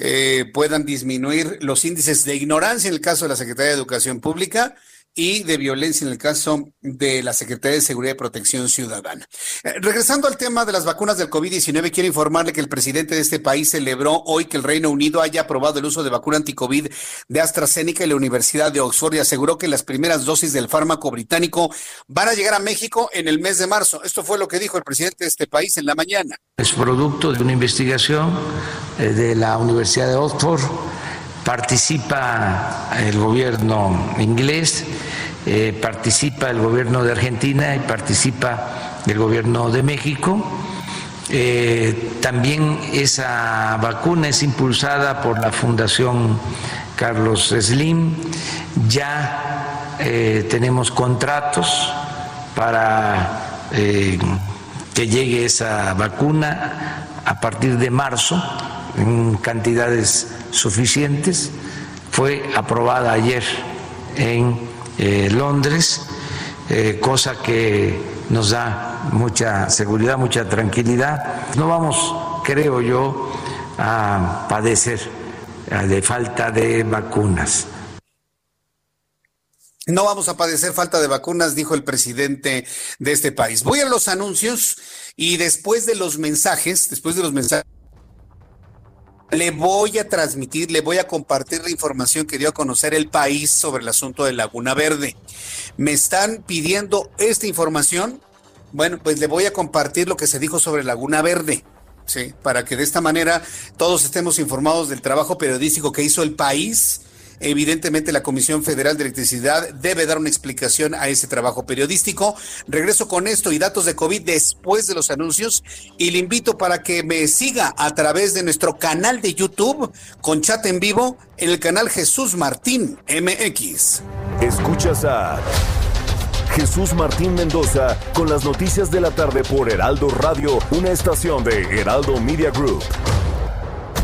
eh, puedan disminuir los índices de ignorancia en el caso de la Secretaría de Educación Pública y de violencia en el caso de la Secretaría de Seguridad y Protección Ciudadana. Eh, regresando al tema de las vacunas del COVID-19, quiero informarle que el presidente de este país celebró hoy que el Reino Unido haya aprobado el uso de vacuna anticovid de AstraZeneca y la Universidad de Oxford y aseguró que las primeras dosis del fármaco británico van a llegar a México en el mes de marzo. Esto fue lo que dijo el presidente de este país en la mañana. Es producto de una investigación eh, de la Universidad de Oxford participa el gobierno inglés, eh, participa el gobierno de Argentina y participa el gobierno de México. Eh, también esa vacuna es impulsada por la Fundación Carlos Slim. Ya eh, tenemos contratos para que llegue esa vacuna a partir de marzo en cantidades suficientes. Fue aprobada ayer en eh, Londres, eh, cosa que nos da mucha seguridad, mucha tranquilidad. No vamos, creo yo, a padecer eh, de falta de vacunas. No vamos a padecer falta de vacunas, dijo el presidente de este país. Voy a los anuncios y después de los mensajes, después de los mensajes le voy a transmitir, le voy a compartir la información que dio a conocer el país sobre el asunto de Laguna Verde. Me están pidiendo esta información. Bueno, pues le voy a compartir lo que se dijo sobre Laguna Verde. Sí, para que de esta manera todos estemos informados del trabajo periodístico que hizo el país Evidentemente la Comisión Federal de Electricidad debe dar una explicación a ese trabajo periodístico. Regreso con esto y datos de COVID después de los anuncios y le invito para que me siga a través de nuestro canal de YouTube con chat en vivo en el canal Jesús Martín MX. Escuchas a Jesús Martín Mendoza con las noticias de la tarde por Heraldo Radio, una estación de Heraldo Media Group.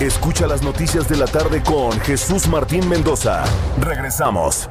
Escucha las noticias de la tarde con Jesús Martín Mendoza. Regresamos.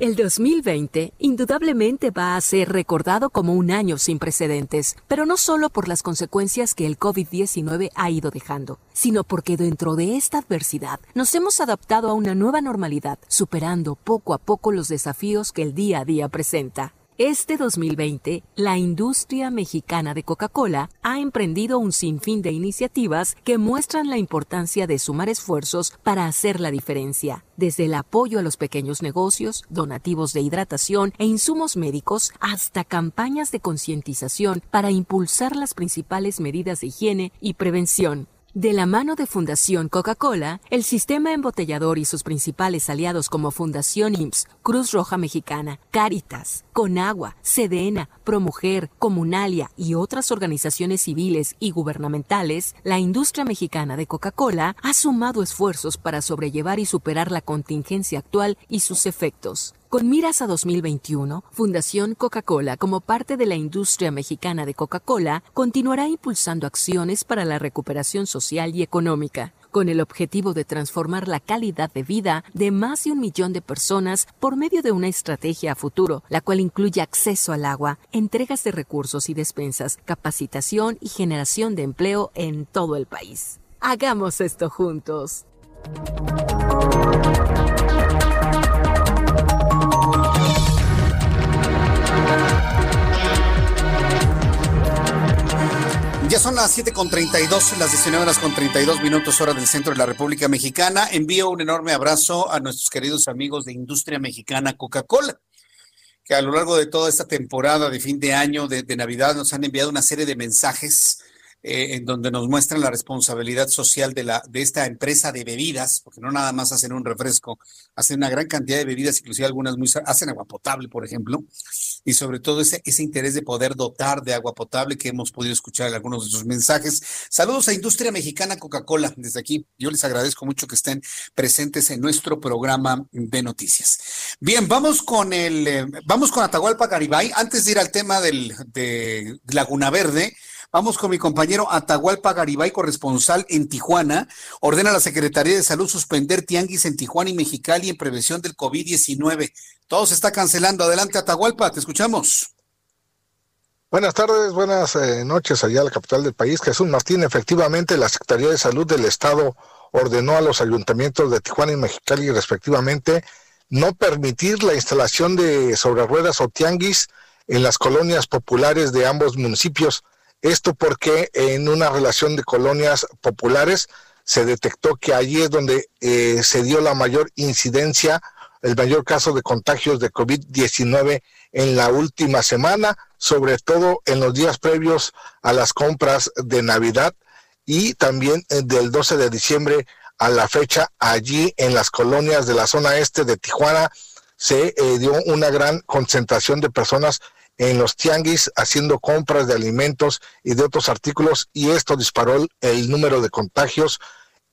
El 2020 indudablemente va a ser recordado como un año sin precedentes, pero no solo por las consecuencias que el COVID-19 ha ido dejando, sino porque dentro de esta adversidad nos hemos adaptado a una nueva normalidad, superando poco a poco los desafíos que el día a día presenta. Este 2020, la industria mexicana de Coca-Cola ha emprendido un sinfín de iniciativas que muestran la importancia de sumar esfuerzos para hacer la diferencia, desde el apoyo a los pequeños negocios, donativos de hidratación e insumos médicos, hasta campañas de concientización para impulsar las principales medidas de higiene y prevención. De la mano de Fundación Coca-Cola, el sistema embotellador y sus principales aliados como Fundación IMSS, Cruz Roja Mexicana, Caritas, Conagua, Sedena, Promujer, Comunalia y otras organizaciones civiles y gubernamentales, la industria mexicana de Coca-Cola ha sumado esfuerzos para sobrellevar y superar la contingencia actual y sus efectos. Con miras a 2021, Fundación Coca-Cola, como parte de la industria mexicana de Coca-Cola, continuará impulsando acciones para la recuperación social y económica, con el objetivo de transformar la calidad de vida de más de un millón de personas por medio de una estrategia a futuro, la cual incluye acceso al agua, entregas de recursos y despensas, capacitación y generación de empleo en todo el país. Hagamos esto juntos. Son las 7 con 32, las 19 horas con 32 minutos hora del centro de la República Mexicana. Envío un enorme abrazo a nuestros queridos amigos de Industria Mexicana Coca-Cola, que a lo largo de toda esta temporada de fin de año, de, de Navidad, nos han enviado una serie de mensajes eh, en donde nos muestran la responsabilidad social de, la, de esta empresa de bebidas, porque no nada más hacen un refresco, hacen una gran cantidad de bebidas, inclusive algunas muy, hacen agua potable, por ejemplo, y sobre todo ese, ese interés de poder dotar de agua potable que hemos podido escuchar en algunos de sus mensajes. Saludos a Industria Mexicana Coca-Cola desde aquí. Yo les agradezco mucho que estén presentes en nuestro programa de noticias. Bien, vamos con el, eh, vamos con Atahualpa Garibay. Antes de ir al tema del, de Laguna Verde, Vamos con mi compañero Atahualpa Garibay, corresponsal en Tijuana. Ordena a la Secretaría de Salud suspender tianguis en Tijuana y Mexicali en prevención del COVID-19. Todo se está cancelando. Adelante, Atahualpa, te escuchamos. Buenas tardes, buenas eh, noches allá a la capital del país. Jesús Martín, efectivamente, la Secretaría de Salud del Estado ordenó a los ayuntamientos de Tijuana y Mexicali respectivamente no permitir la instalación de sobre ruedas o tianguis en las colonias populares de ambos municipios. Esto porque en una relación de colonias populares se detectó que allí es donde eh, se dio la mayor incidencia, el mayor caso de contagios de COVID-19 en la última semana, sobre todo en los días previos a las compras de Navidad y también eh, del 12 de diciembre a la fecha allí en las colonias de la zona este de Tijuana se eh, dio una gran concentración de personas en los tianguis haciendo compras de alimentos y de otros artículos y esto disparó el, número de contagios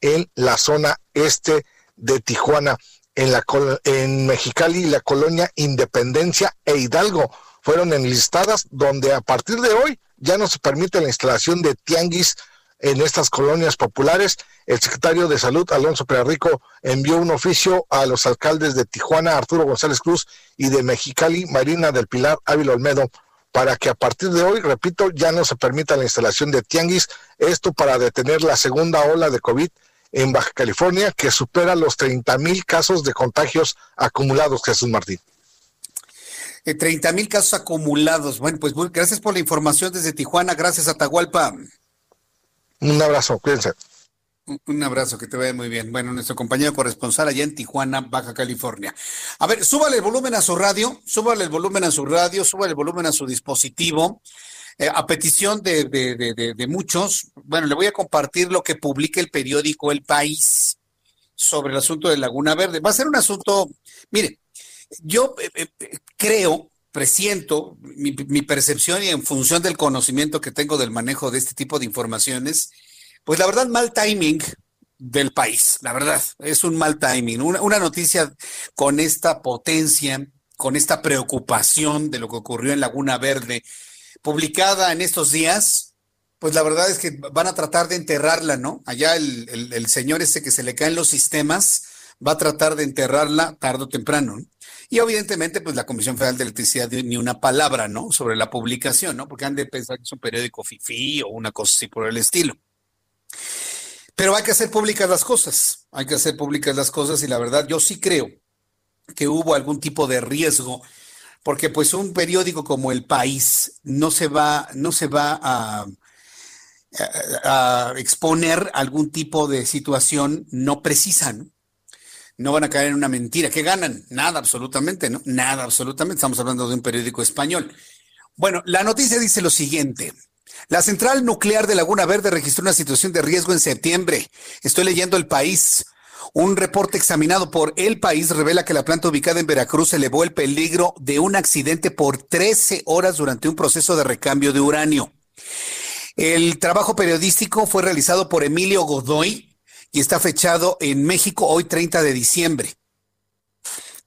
en la zona este de Tijuana. En, la, en Mexicali, la colonia Independencia e Hidalgo fueron enlistadas donde a partir de hoy ya no se permite la instalación de tianguis en estas colonias populares. El secretario de Salud, Alonso Perrico, envió un oficio a los alcaldes de Tijuana, Arturo González Cruz, y de Mexicali, Marina del Pilar Ávila Olmedo, para que a partir de hoy, repito, ya no se permita la instalación de tianguis, esto para detener la segunda ola de COVID en Baja California, que supera los 30 mil casos de contagios acumulados, Jesús Martín. 30 eh, mil casos acumulados. Bueno, pues gracias por la información desde Tijuana. Gracias, Atahualpa. Un abrazo, cuídense. Un abrazo, que te vaya muy bien. Bueno, nuestro compañero corresponsal allá en Tijuana, Baja California. A ver, súbale el volumen a su radio, súbale el volumen a su radio, súbale el volumen a su dispositivo. Eh, a petición de, de, de, de, muchos, bueno, le voy a compartir lo que publica el periódico El País sobre el asunto de Laguna Verde. Va a ser un asunto, mire, yo eh, eh, creo presiento mi, percepción y en función del conocimiento que tengo del manejo de este tipo de informaciones, pues la verdad, mal timing del país, la verdad, es un mal timing. Una, noticia con esta potencia, con esta preocupación de lo que ocurrió en Laguna Verde, publicada en estos días, pues la verdad es que van a tratar de enterrarla, ¿no? Allá el, el, el señor ese que se le caen los sistemas va a tratar de enterrarla tarde o temprano. ¿no? Y evidentemente, pues la Comisión Federal de Electricidad dio ni una palabra, ¿no? Sobre la publicación, ¿no? Porque han de pensar que es un periódico FIFI o una cosa así por el estilo. Pero hay que hacer públicas las cosas, hay que hacer públicas las cosas y la verdad yo sí creo que hubo algún tipo de riesgo, porque pues un periódico como El País no se va, no se va a, a, a exponer algún tipo de situación no precisa, ¿no? No van a caer en una mentira. ¿Qué ganan? Nada, absolutamente, ¿no? Nada, absolutamente. Estamos hablando de un periódico español. Bueno, la noticia dice lo siguiente. La central nuclear de Laguna Verde registró una situación de riesgo en septiembre. Estoy leyendo el país. Un reporte examinado por El País revela que la planta ubicada en Veracruz elevó el peligro de un accidente por 13 horas durante un proceso de recambio de uranio. El trabajo periodístico fue realizado por Emilio Godoy, y está fechado en México hoy 30 de diciembre.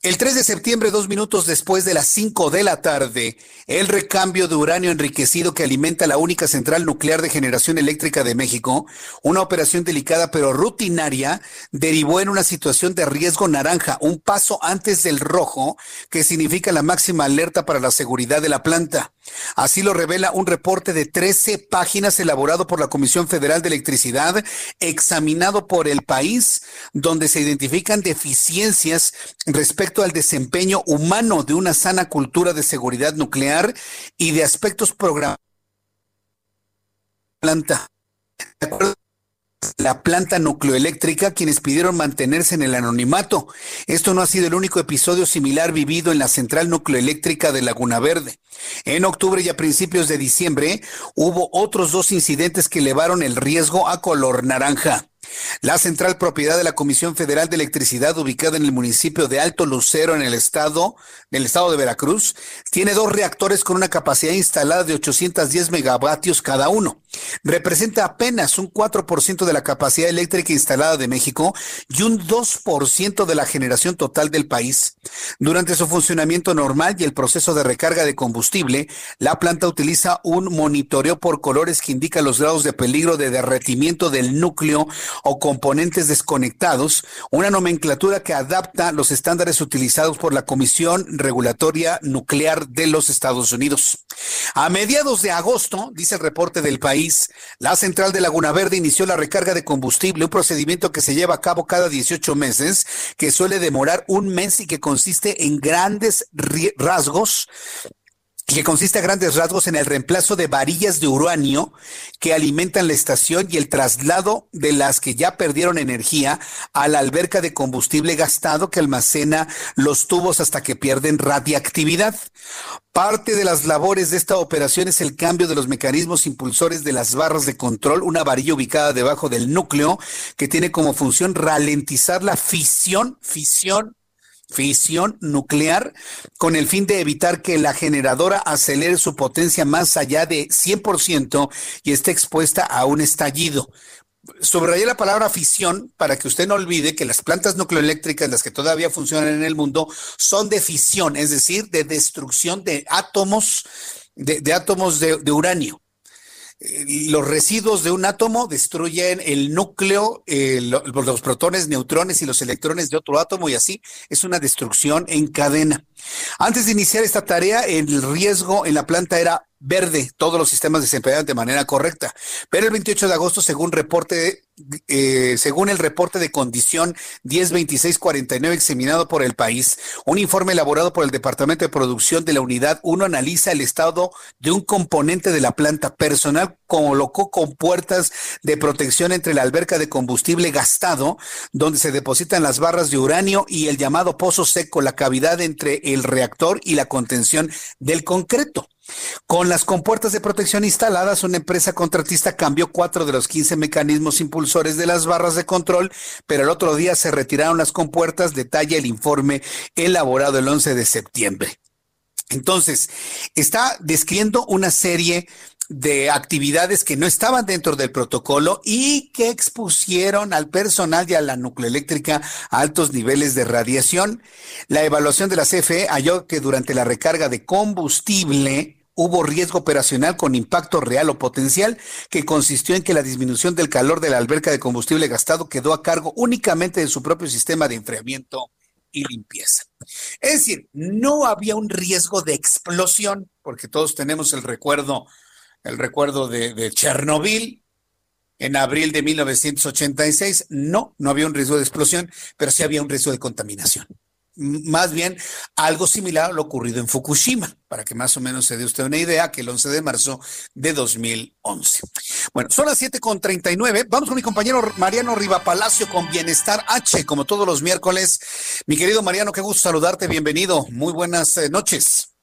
El 3 de septiembre, dos minutos después de las 5 de la tarde, el recambio de uranio enriquecido que alimenta la única central nuclear de generación eléctrica de México, una operación delicada pero rutinaria, derivó en una situación de riesgo naranja, un paso antes del rojo, que significa la máxima alerta para la seguridad de la planta. Así lo revela un reporte de 13 páginas elaborado por la Comisión Federal de Electricidad, examinado por el país, donde se identifican deficiencias respecto al desempeño humano de una sana cultura de seguridad nuclear y de aspectos programados. De la planta nucleoeléctrica quienes pidieron mantenerse en el anonimato. Esto no ha sido el único episodio similar vivido en la central nucleoeléctrica de Laguna Verde. En octubre y a principios de diciembre hubo otros dos incidentes que elevaron el riesgo a color naranja. La central propiedad de la Comisión Federal de Electricidad, ubicada en el municipio de Alto Lucero, en el estado, del estado de Veracruz, tiene dos reactores con una capacidad instalada de 810 megavatios cada uno. Representa apenas un 4% de la capacidad eléctrica instalada de México y un 2% de la generación total del país. Durante su funcionamiento normal y el proceso de recarga de combustible, la planta utiliza un monitoreo por colores que indica los grados de peligro de derretimiento del núcleo o componentes desconectados, una nomenclatura que adapta los estándares utilizados por la Comisión Regulatoria Nuclear de los Estados Unidos. A mediados de agosto, dice el reporte del país, la central de Laguna Verde inició la recarga de combustible, un procedimiento que se lleva a cabo cada 18 meses, que suele demorar un mes y que consiste en grandes rasgos que consiste a grandes rasgos en el reemplazo de varillas de uranio que alimentan la estación y el traslado de las que ya perdieron energía a la alberca de combustible gastado que almacena los tubos hasta que pierden radiactividad. Parte de las labores de esta operación es el cambio de los mecanismos impulsores de las barras de control, una varilla ubicada debajo del núcleo que tiene como función ralentizar la fisión, fisión fisión nuclear con el fin de evitar que la generadora acelere su potencia más allá de 100% y esté expuesta a un estallido. Subrayé la palabra fisión para que usted no olvide que las plantas nucleoeléctricas, las que todavía funcionan en el mundo, son de fisión, es decir, de destrucción de átomos, de, átomos de uranio los residuos de un átomo destruyen el núcleo, eh, los protones, neutrones y los electrones de otro átomo y así es una destrucción en cadena. Antes de iniciar esta tarea, el riesgo en la planta era verde, todos los sistemas desempeñaban de manera correcta. Pero el 28 de agosto, según reporte, eh, según el reporte de condición 102649 examinado por el país, un informe elaborado por el Departamento de Producción de la Unidad 1 analiza el estado de un componente de la planta. Personal colocó con puertas de protección entre la alberca de combustible gastado, donde se depositan las barras de uranio y el llamado pozo seco, la cavidad entre el reactor y la contención del concreto. Con las compuertas de protección instaladas, una empresa contratista cambió cuatro de los 15 mecanismos impulsores de las barras de control, pero el otro día se retiraron las compuertas, detalla el informe elaborado el 11 de septiembre. Entonces, está describiendo una serie de actividades que no estaban dentro del protocolo y que expusieron al personal y a la nucleoeléctrica a altos niveles de radiación. La evaluación de la CFE halló que durante la recarga de combustible hubo riesgo operacional con impacto real o potencial que consistió en que la disminución del calor de la alberca de combustible gastado quedó a cargo únicamente de su propio sistema de enfriamiento y limpieza. Es decir, no había un riesgo de explosión, porque todos tenemos el recuerdo, el recuerdo de, Chernobyl en abril de 1986. No, no había un riesgo de explosión, pero sí había un riesgo de contaminación más bien algo similar a lo ocurrido en Fukushima, para que más o menos se dé usted una idea, que el 11 de marzo de 2011. Bueno, son las 7.39. Vamos con mi compañero Mariano Rivapalacio con Bienestar H, como todos los miércoles. Mi querido Mariano, qué gusto saludarte, bienvenido. Muy buenas eh, noches.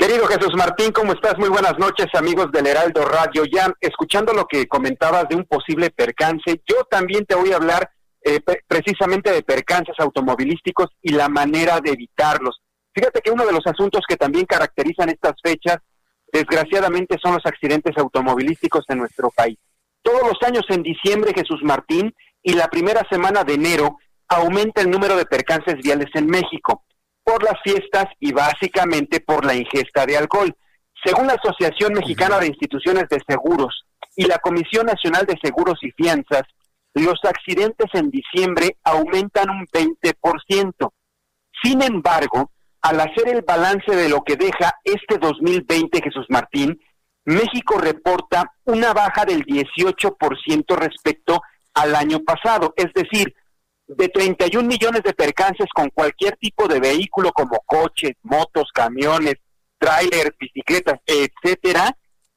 Querido Jesús Martín, ¿cómo estás? Muy buenas noches, amigos del Heraldo Radio. Ya escuchando lo que comentabas de un posible percance, yo también te voy a hablar eh, precisamente de percances automovilísticos y la manera de evitarlos. Fíjate que uno de los asuntos que también caracterizan estas fechas, desgraciadamente, son los accidentes automovilísticos en nuestro país. Todos los años en diciembre, Jesús Martín, y la primera semana de enero, aumenta el número de percances viales en México por las fiestas y básicamente por la ingesta de alcohol. Según la Asociación Mexicana de Instituciones de Seguros y la Comisión Nacional de Seguros y Fianzas, los accidentes en diciembre aumentan un 20%. Sin embargo, al hacer el balance de lo que deja este 2020, Jesús Martín, México reporta una baja del 18% respecto al año pasado, es decir, de 31 millones de percances con cualquier tipo de vehículo como coches, motos, camiones, trailers, bicicletas, etcétera,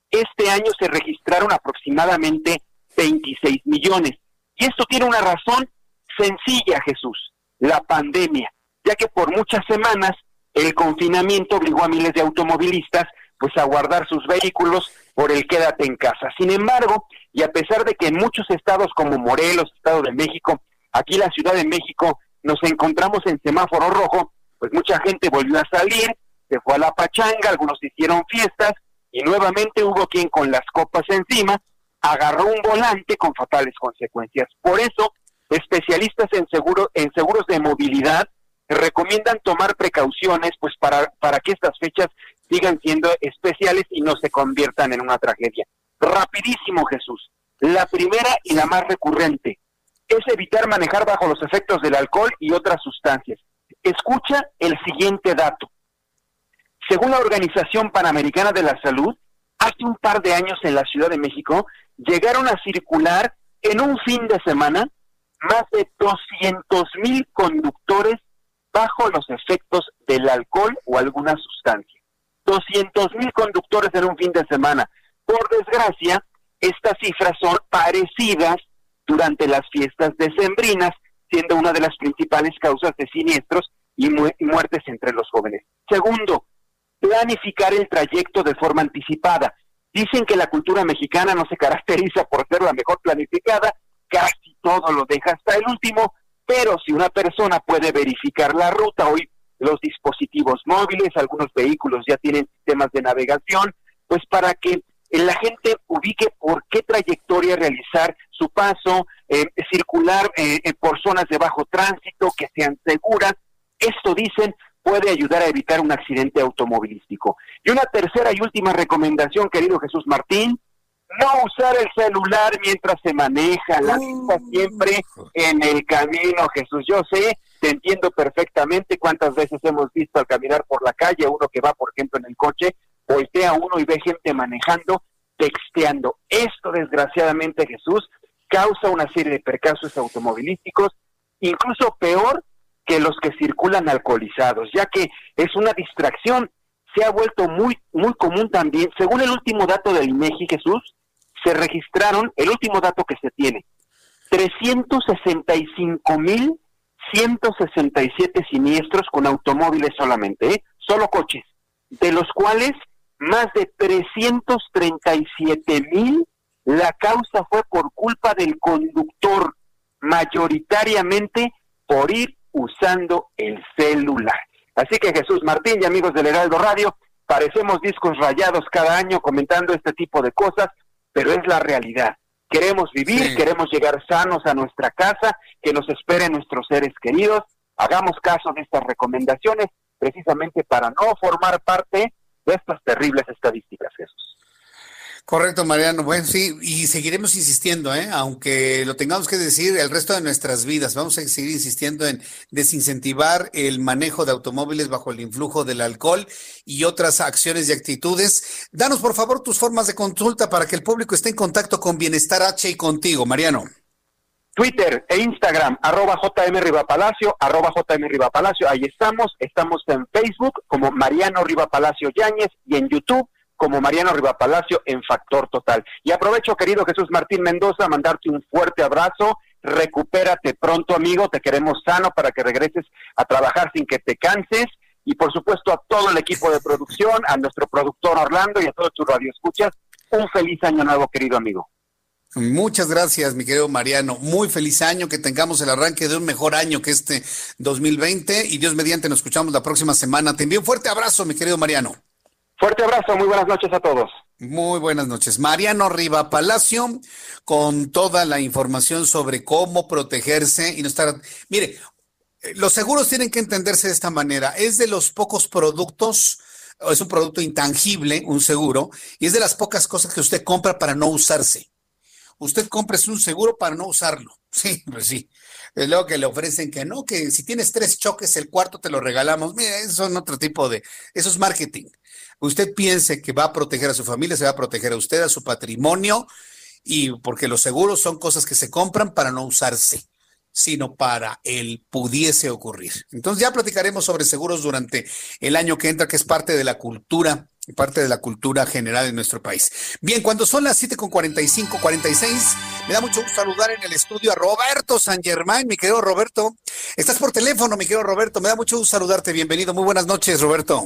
este año se registraron aproximadamente 26 millones. Y esto tiene una razón sencilla, Jesús, la pandemia, ya que por muchas semanas el confinamiento obligó a miles de automovilistas pues a guardar sus vehículos por el quédate en casa. Sin embargo, y a pesar de que en muchos estados como Morelos, Estado de México, aquí la Ciudad de México, nos encontramos en semáforo rojo, pues mucha gente volvió a salir, se fue a la pachanga, algunos hicieron fiestas y nuevamente hubo quien con las copas encima agarró un volante con fatales consecuencias. Por eso, especialistas en seguro en seguros de movilidad recomiendan tomar precauciones pues para para que estas fechas sigan siendo especiales y no se conviertan en una tragedia. Rapidísimo, Jesús. La primera y la más recurrente es evitar manejar bajo los efectos del alcohol y otras sustancias. Escucha el siguiente dato. Según la Organización Panamericana de la Salud, hace un par de años en la Ciudad de México llegaron a circular en un fin de semana más de 200 mil conductores bajo los efectos del alcohol o alguna sustancia. 200 mil conductores en un fin de semana. Por desgracia, estas cifras son parecidas durante las fiestas decembrinas, siendo una de las principales causas de siniestros y, muertes entre los jóvenes. Segundo, planificar el trayecto de forma anticipada. Dicen que la cultura mexicana no se caracteriza por ser la mejor planificada, casi todo lo deja hasta el último, pero si una persona puede verificar la ruta, hoy los dispositivos móviles, algunos vehículos ya tienen sistemas de navegación, pues para que la gente ubique por qué trayectoria realizar su paso, eh, circular eh, por zonas de bajo tránsito que sean seguras. Esto dicen puede ayudar a evitar un accidente automovilístico. Y una tercera y última recomendación, querido Jesús Martín, no usar el celular mientras se maneja, la vista siempre en el camino, Jesús. Yo sé, te entiendo perfectamente cuántas veces hemos visto al caminar por la calle, uno que va, por ejemplo, en el coche, voltea uno y ve gente manejando, texteando. Esto, desgraciadamente, Jesús, causa una serie de percances automovilísticos, incluso peor que los que circulan alcoholizados, ya que es una distracción. Se ha vuelto muy, muy común también, según el último dato del INEGI, Jesús, se registraron, el último dato que se tiene, 365.167 siniestros con automóviles solamente, ¿eh? solo coches, de los cuales más de 337.000 la causa fue por culpa del conductor, mayoritariamente por ir usando el celular. Así que Jesús Martín y amigos del Heraldo Radio, parecemos discos rayados cada año comentando este tipo de cosas, pero es la realidad. Queremos vivir, queremos llegar sanos a nuestra casa, que nos esperen nuestros seres queridos. Hagamos caso de estas recomendaciones precisamente para no formar parte de estas terribles estadísticas, Jesús. Correcto, Mariano. Bueno, sí, y seguiremos insistiendo, ¿eh? aunque lo tengamos que decir el resto de nuestras vidas. Vamos a seguir insistiendo en desincentivar el manejo de automóviles bajo el influjo del alcohol y otras acciones y actitudes. Danos, por favor, tus formas de consulta para que el público esté en contacto con Bienestar H y contigo, Mariano. Twitter e Instagram, arroba JM Rivapalacio, arroba JM Rivapalacio, ahí estamos. Estamos en Facebook como Mariano Rivapalacio Yáñez y en YouTube como Mariano Riva Palacio en Factor Total. Y aprovecho, querido Jesús Martín Mendoza, mandarte un fuerte abrazo. Recupérate pronto, amigo. Te queremos sano para que regreses a trabajar sin que te canses. Y por supuesto a todo el equipo de producción, a nuestro productor Orlando y a todos tus radioescuchas, un feliz año nuevo, querido amigo. Muchas gracias, mi querido Mariano. Muy feliz año, que tengamos el arranque de un mejor año que este 2020 y Dios mediante nos escuchamos la próxima semana. Te envío un fuerte abrazo, mi querido Mariano. Fuerte abrazo, muy buenas noches a todos. Muy buenas noches. Mariano Riva Palacio, con toda la información sobre cómo protegerse y no estar. Mire, los seguros tienen que entenderse de esta manera. Es de los pocos productos, es un producto intangible, un seguro, y es de las pocas cosas que usted compra para no usarse. Usted compra un seguro para no usarlo. Sí, pues sí. Es luego que le ofrecen que no, que si tienes tres choques, el cuarto te lo regalamos. Mira, eso son otro tipo de. Eso es marketing usted piense que va a proteger a su familia, se va a proteger a usted, a su patrimonio, y porque los seguros son cosas que se compran para no usarse sino para el pudiese ocurrir. Entonces ya platicaremos sobre seguros durante el año que entra, que es parte de la cultura parte de la cultura general en nuestro país. Bien, cuando son las 7 con 45, 46, me da mucho gusto saludar en el estudio a Roberto San Germán, mi querido Roberto. Estás por teléfono, mi querido Roberto. Me da mucho gusto saludarte. Bienvenido. Muy buenas noches, Roberto.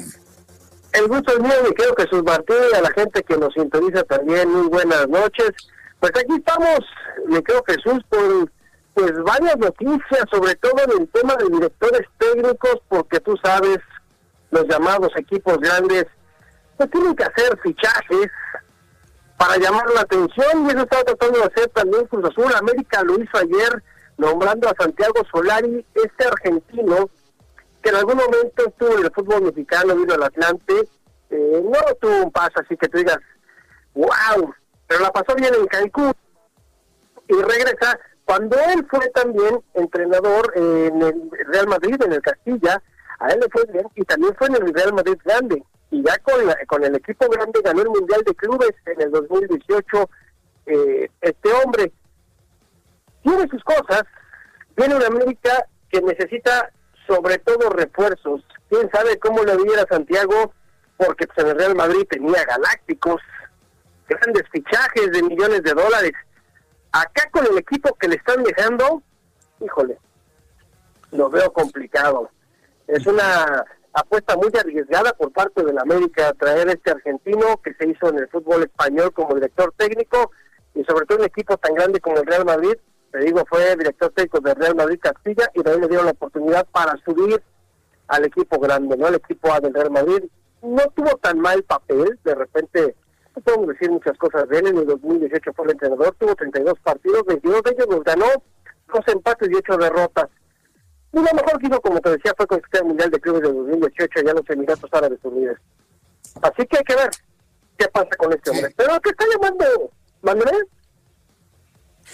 El gusto es mío, mi querido Jesús Martín, a la gente que nos sintoniza también. Muy buenas noches. Pues aquí estamos, mi querido Jesús, por pues varias noticias, sobre todo en el tema de directores técnicos, porque tú sabes, los llamados equipos grandes tienen que hacer fichajes para llamar la atención y eso estaba tratando de hacer también Cruz Azul. América lo hizo ayer nombrando a Santiago Solari, este argentino que en algún momento estuvo en el fútbol mexicano, vino al Atlante, eh, no tuvo un paso así que tú digas, wow, pero la pasó bien en Cancún y regresa. Cuando él fue también entrenador en el Real Madrid, en el Castilla, a él le fue bien y también fue en el Real Madrid grande y ya con, con el equipo grande ganó el Mundial de Clubes en el 2018. Eh, este hombre tiene sus cosas, tiene una América que necesita sobre todo refuerzos. Quién sabe cómo le diera Santiago, porque pues, en el Real Madrid tenía galácticos, grandes fichajes de millones de dólares. Acá con el equipo que le están dejando, híjole, lo veo complicado. Es una apuesta muy arriesgada por parte de la América traer a este argentino que se hizo en el fútbol español como director técnico y sobre todo un equipo tan grande como el Real Madrid. Te digo, fue director técnico del Real Madrid Castilla y también le dieron la oportunidad para subir al equipo grande, ¿no? El equipo A del Real Madrid. No tuvo tan mal papel, de repente, no podemos decir muchas cosas de él, en el 2018 fue el entrenador, tuvo 32 partidos, 22 de ellos los ganó, dos empates y ocho derrotas y lo mejor que hizo, como te decía, fue conquistar el Mundial de Clubes de 2018 allá en los Emiratos Árabes Unidos. Así que hay que ver qué pasa con este hombre. Pero ¿qué está llamando Manuel?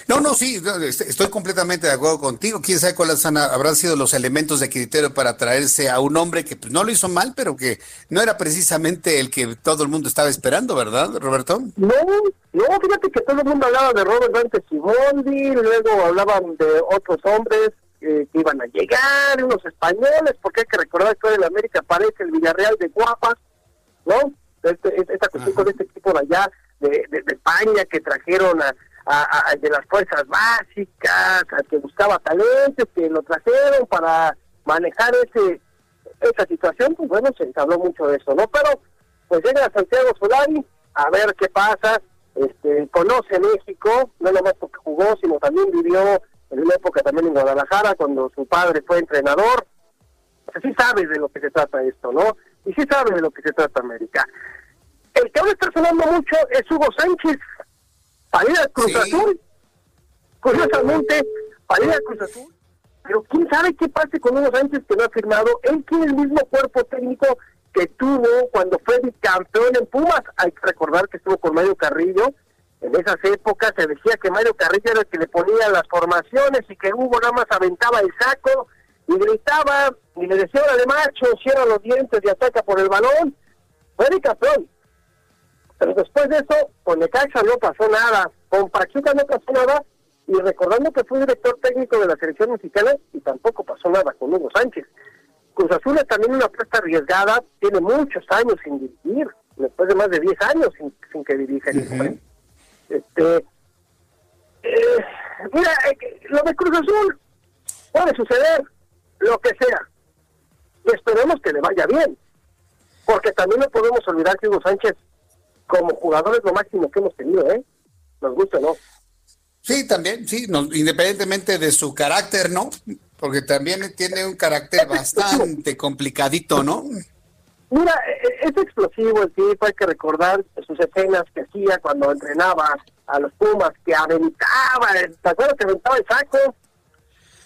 No, no, sí, estoy completamente de acuerdo contigo. Quién sabe cuáles habrán sido los elementos de criterio para traerse a un hombre que pues, no lo hizo mal, pero que no era precisamente el que todo el mundo estaba esperando, ¿verdad, Roberto? No, no, fíjate que todo el mundo hablaba de Robert Dante Sibondi, luego hablaban de otros hombres, que iban a llegar, unos españoles, porque hay que recordar que hoy en América aparece el Villarreal de Guapas, ¿no? Este, esta cuestión con este equipo de allá, de, España, que trajeron a, a, de las fuerzas básicas, a que buscaba talentos, que lo trajeron para manejar ese esa situación, pues bueno, se habló mucho de eso, ¿no? Pero pues llega Santiago Solari a ver qué pasa, este conoce México, no nomás porque jugó, sino también vivió en una época también en Guadalajara, cuando su padre fue entrenador. Pues sí sabe de lo que se trata esto, ¿no? Y sí sabe de lo que se trata América. El que ahora está sonando mucho es Hugo Sánchez, para ir Cruz Azul. Curiosamente, para ir Cruz Azul. Pero quién sabe qué pase con Hugo Sánchez que no ha firmado. Él tiene el mismo cuerpo técnico que tuvo cuando fue campeón en Pumas. Hay que recordar que estuvo con Mario Carrillo en esas épocas se decía que Mario Carrillo era el que le ponía las formaciones y que Hugo nada más aventaba el saco y gritaba y le decía, de macho, cierra los dientes y ataca por el balón. Fue el campeón. Pero después de eso, con Necaxa no pasó nada, con Pachuca no pasó nada, y recordando que fue director técnico de la selección mexicana, y tampoco pasó nada con Hugo Sánchez. Cruz Azul es también una apuesta arriesgada, tiene muchos años sin dirigir, después de más de 10 años sin, que dirija el este, eh, mira, eh, lo de Cruz Azul puede suceder lo que sea. Y esperemos que le vaya bien. Porque también no podemos olvidar que Hugo Sánchez, como jugador, es lo máximo que hemos tenido, ¿eh? Nos gusta, ¿no? Sí, también, sí, independientemente de su carácter, ¿no? Porque también tiene un carácter bastante complicadito, ¿no? Mira, e, e, es explosivo el tipo, hay que recordar sus escenas que hacía cuando entrenaba a los Pumas, que aventaba, ¿te acuerdas que aventaba el saco?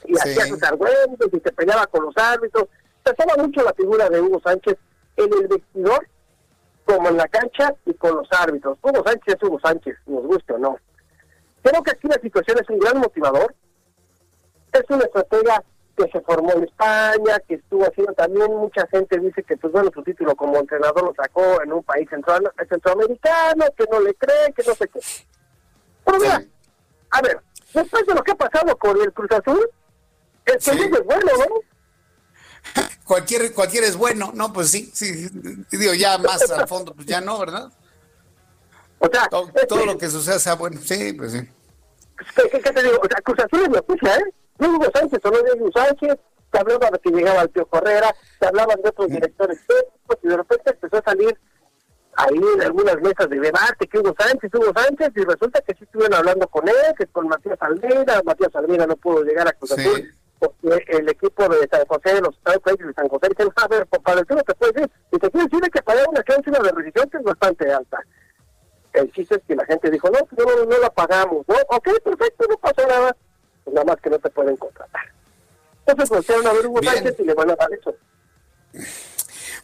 Y hacía sus argumentos y se peleaba con los árbitros. Pasaba mucho la figura de Hugo Sánchez en el vestidor, como en la cancha y con los árbitros. Hugo Sánchez es Hugo Sánchez, nos gusta o no. Creo que aquí la situación es un gran motivador. Es una estrategia que se formó en España, que estuvo haciendo también, mucha gente dice que pues bueno, su título como entrenador lo sacó en un país centroamericano, que no le cree, que no sé qué. Pero mira, a ver, después de lo que ha pasado con el Cruz Azul, el que es bueno, ¿no? cualquier, cualquier es bueno, ¿no? Pues sí, sí, digo, ya más al fondo, pues ya no, ¿verdad? O sea, todo, lo que suceda sea bueno, sí, pues sí. ¿Qué, qué, te digo? O sea, Cruz Azul es noticia, ¿eh? No Hugo Sánchez, o no Hugo Sánchez, se hablaba de que llegaba el Tío Correra, se hablaban de otros directores técnicos, y de repente empezó a salir ahí en algunas mesas de debate que Hugo Sánchez, Hugo Sánchez, y resulta que sí estuvieron hablando con él, que con Matías Almeida, Matías Almeida no pudo llegar a Cruz Azul, porque el equipo de San José, de los Estados Unidos de San José, dice, a ver, para el te puedes decir, y te quiero decir que pagar una cláusula de rescisión que es bastante alta. El chiste es que la gente dijo, no, no, no la pagamos, ¿no? Ok, perfecto, no pasa nada, pues nada más que no te pueden contratar. Entonces voltearon a ver Hugo Sánchez y le van a dar eso.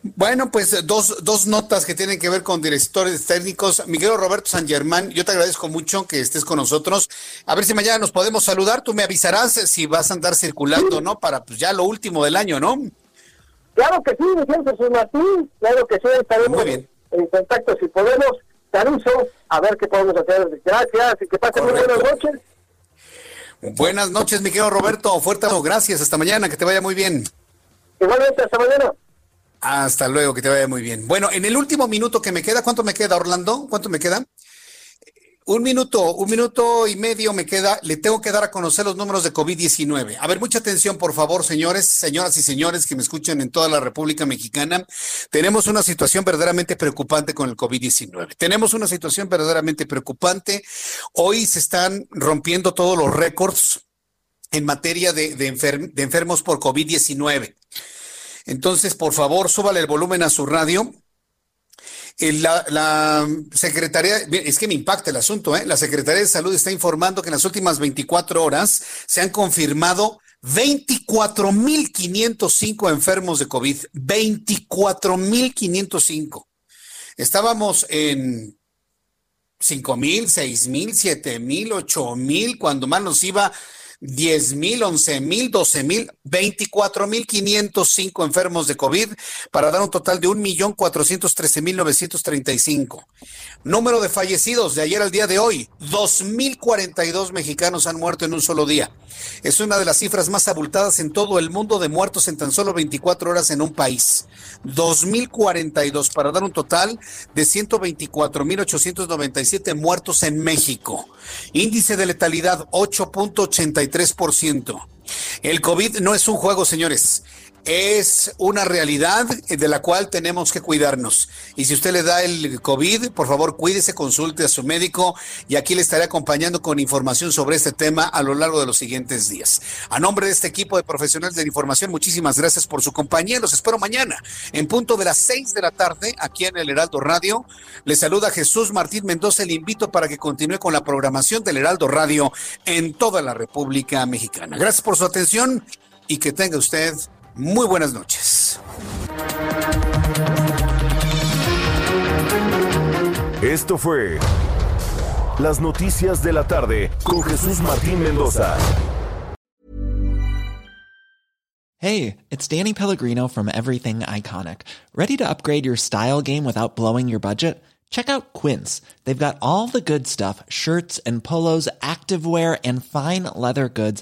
Bueno, pues dos, dos notas que tienen que ver con directores técnicos. Miguel Roberto San Germán, yo te agradezco mucho que estés con nosotros. A ver si mañana nos podemos saludar. Tú me avisarás si vas a andar circulando, ¿no? Para pues ya lo último del año, ¿no? Claro que sí, Jesús Martín. Claro que sí, estaremos en contacto si podemos. Caruso, a ver qué podemos hacer. Gracias y que pasen muy buenas noches. Buenas noches, Miguel Roberto. Fuerte gracias. Hasta mañana, que te vaya muy bien. Igualmente, hasta mañana. Hasta luego, que te vaya muy bien. Bueno, en el último minuto que me queda, ¿cuánto me queda, Orlando? ¿Cuánto me queda? Un minuto, un minuto y medio me queda. Le tengo que dar a conocer los números de COVID-19. A ver, mucha atención, por favor, señores, señoras y señores que me escuchan en toda la República Mexicana. Tenemos una situación verdaderamente preocupante con el COVID-19. Tenemos una situación verdaderamente preocupante. Hoy se están rompiendo todos los récords en materia de, enfermos por COVID-19. Entonces, por favor, súbale el volumen a su radio. Eh, la, la, Secretaría, es que me impacta el asunto, ¿eh? La Secretaría de Salud está informando que en las últimas 24 horas se han confirmado 24.505 enfermos de COVID. 24.505. Estábamos en 5.000, 6.000, 7.000, 8.000, cuando más nos iba 10 mil, 11 mil, 12 mil, 24 mil 505 enfermos de COVID para dar un total de 1 millón 413 mil 935. Número de fallecidos de ayer al día de hoy, 2.042 mexicanos han muerto en un solo día. Es una de las cifras más abultadas en todo el mundo de muertos en tan solo 24 horas en un país. 2.042 para dar un total de 124.897 muertos en México. Índice de letalidad 8.83%. El COVID no es un juego, señores es una realidad de la cual tenemos que cuidarnos. Y si usted le da el COVID, por favor cuídese, consulte a su médico y aquí le estaré acompañando con información sobre este tema a lo largo de los siguientes días. A nombre de este equipo de profesionales de la información, muchísimas gracias por su compañía. Los espero mañana en punto de las seis de la tarde aquí en el Heraldo Radio. Le saluda Jesús Martín Mendoza. Le invito para que continúe con la programación del Heraldo Radio en toda la República Mexicana. Gracias por su atención y que tenga usted muy buenas noches. Esto fue Las Noticias de la Tarde con Jesús Martín Mendoza. Hey, it's Danny Pellegrino from Everything Iconic. ¿Ready to upgrade your style game without blowing your budget? Check out Quince. They've got all the good stuff shirts and polos, activewear, and fine leather goods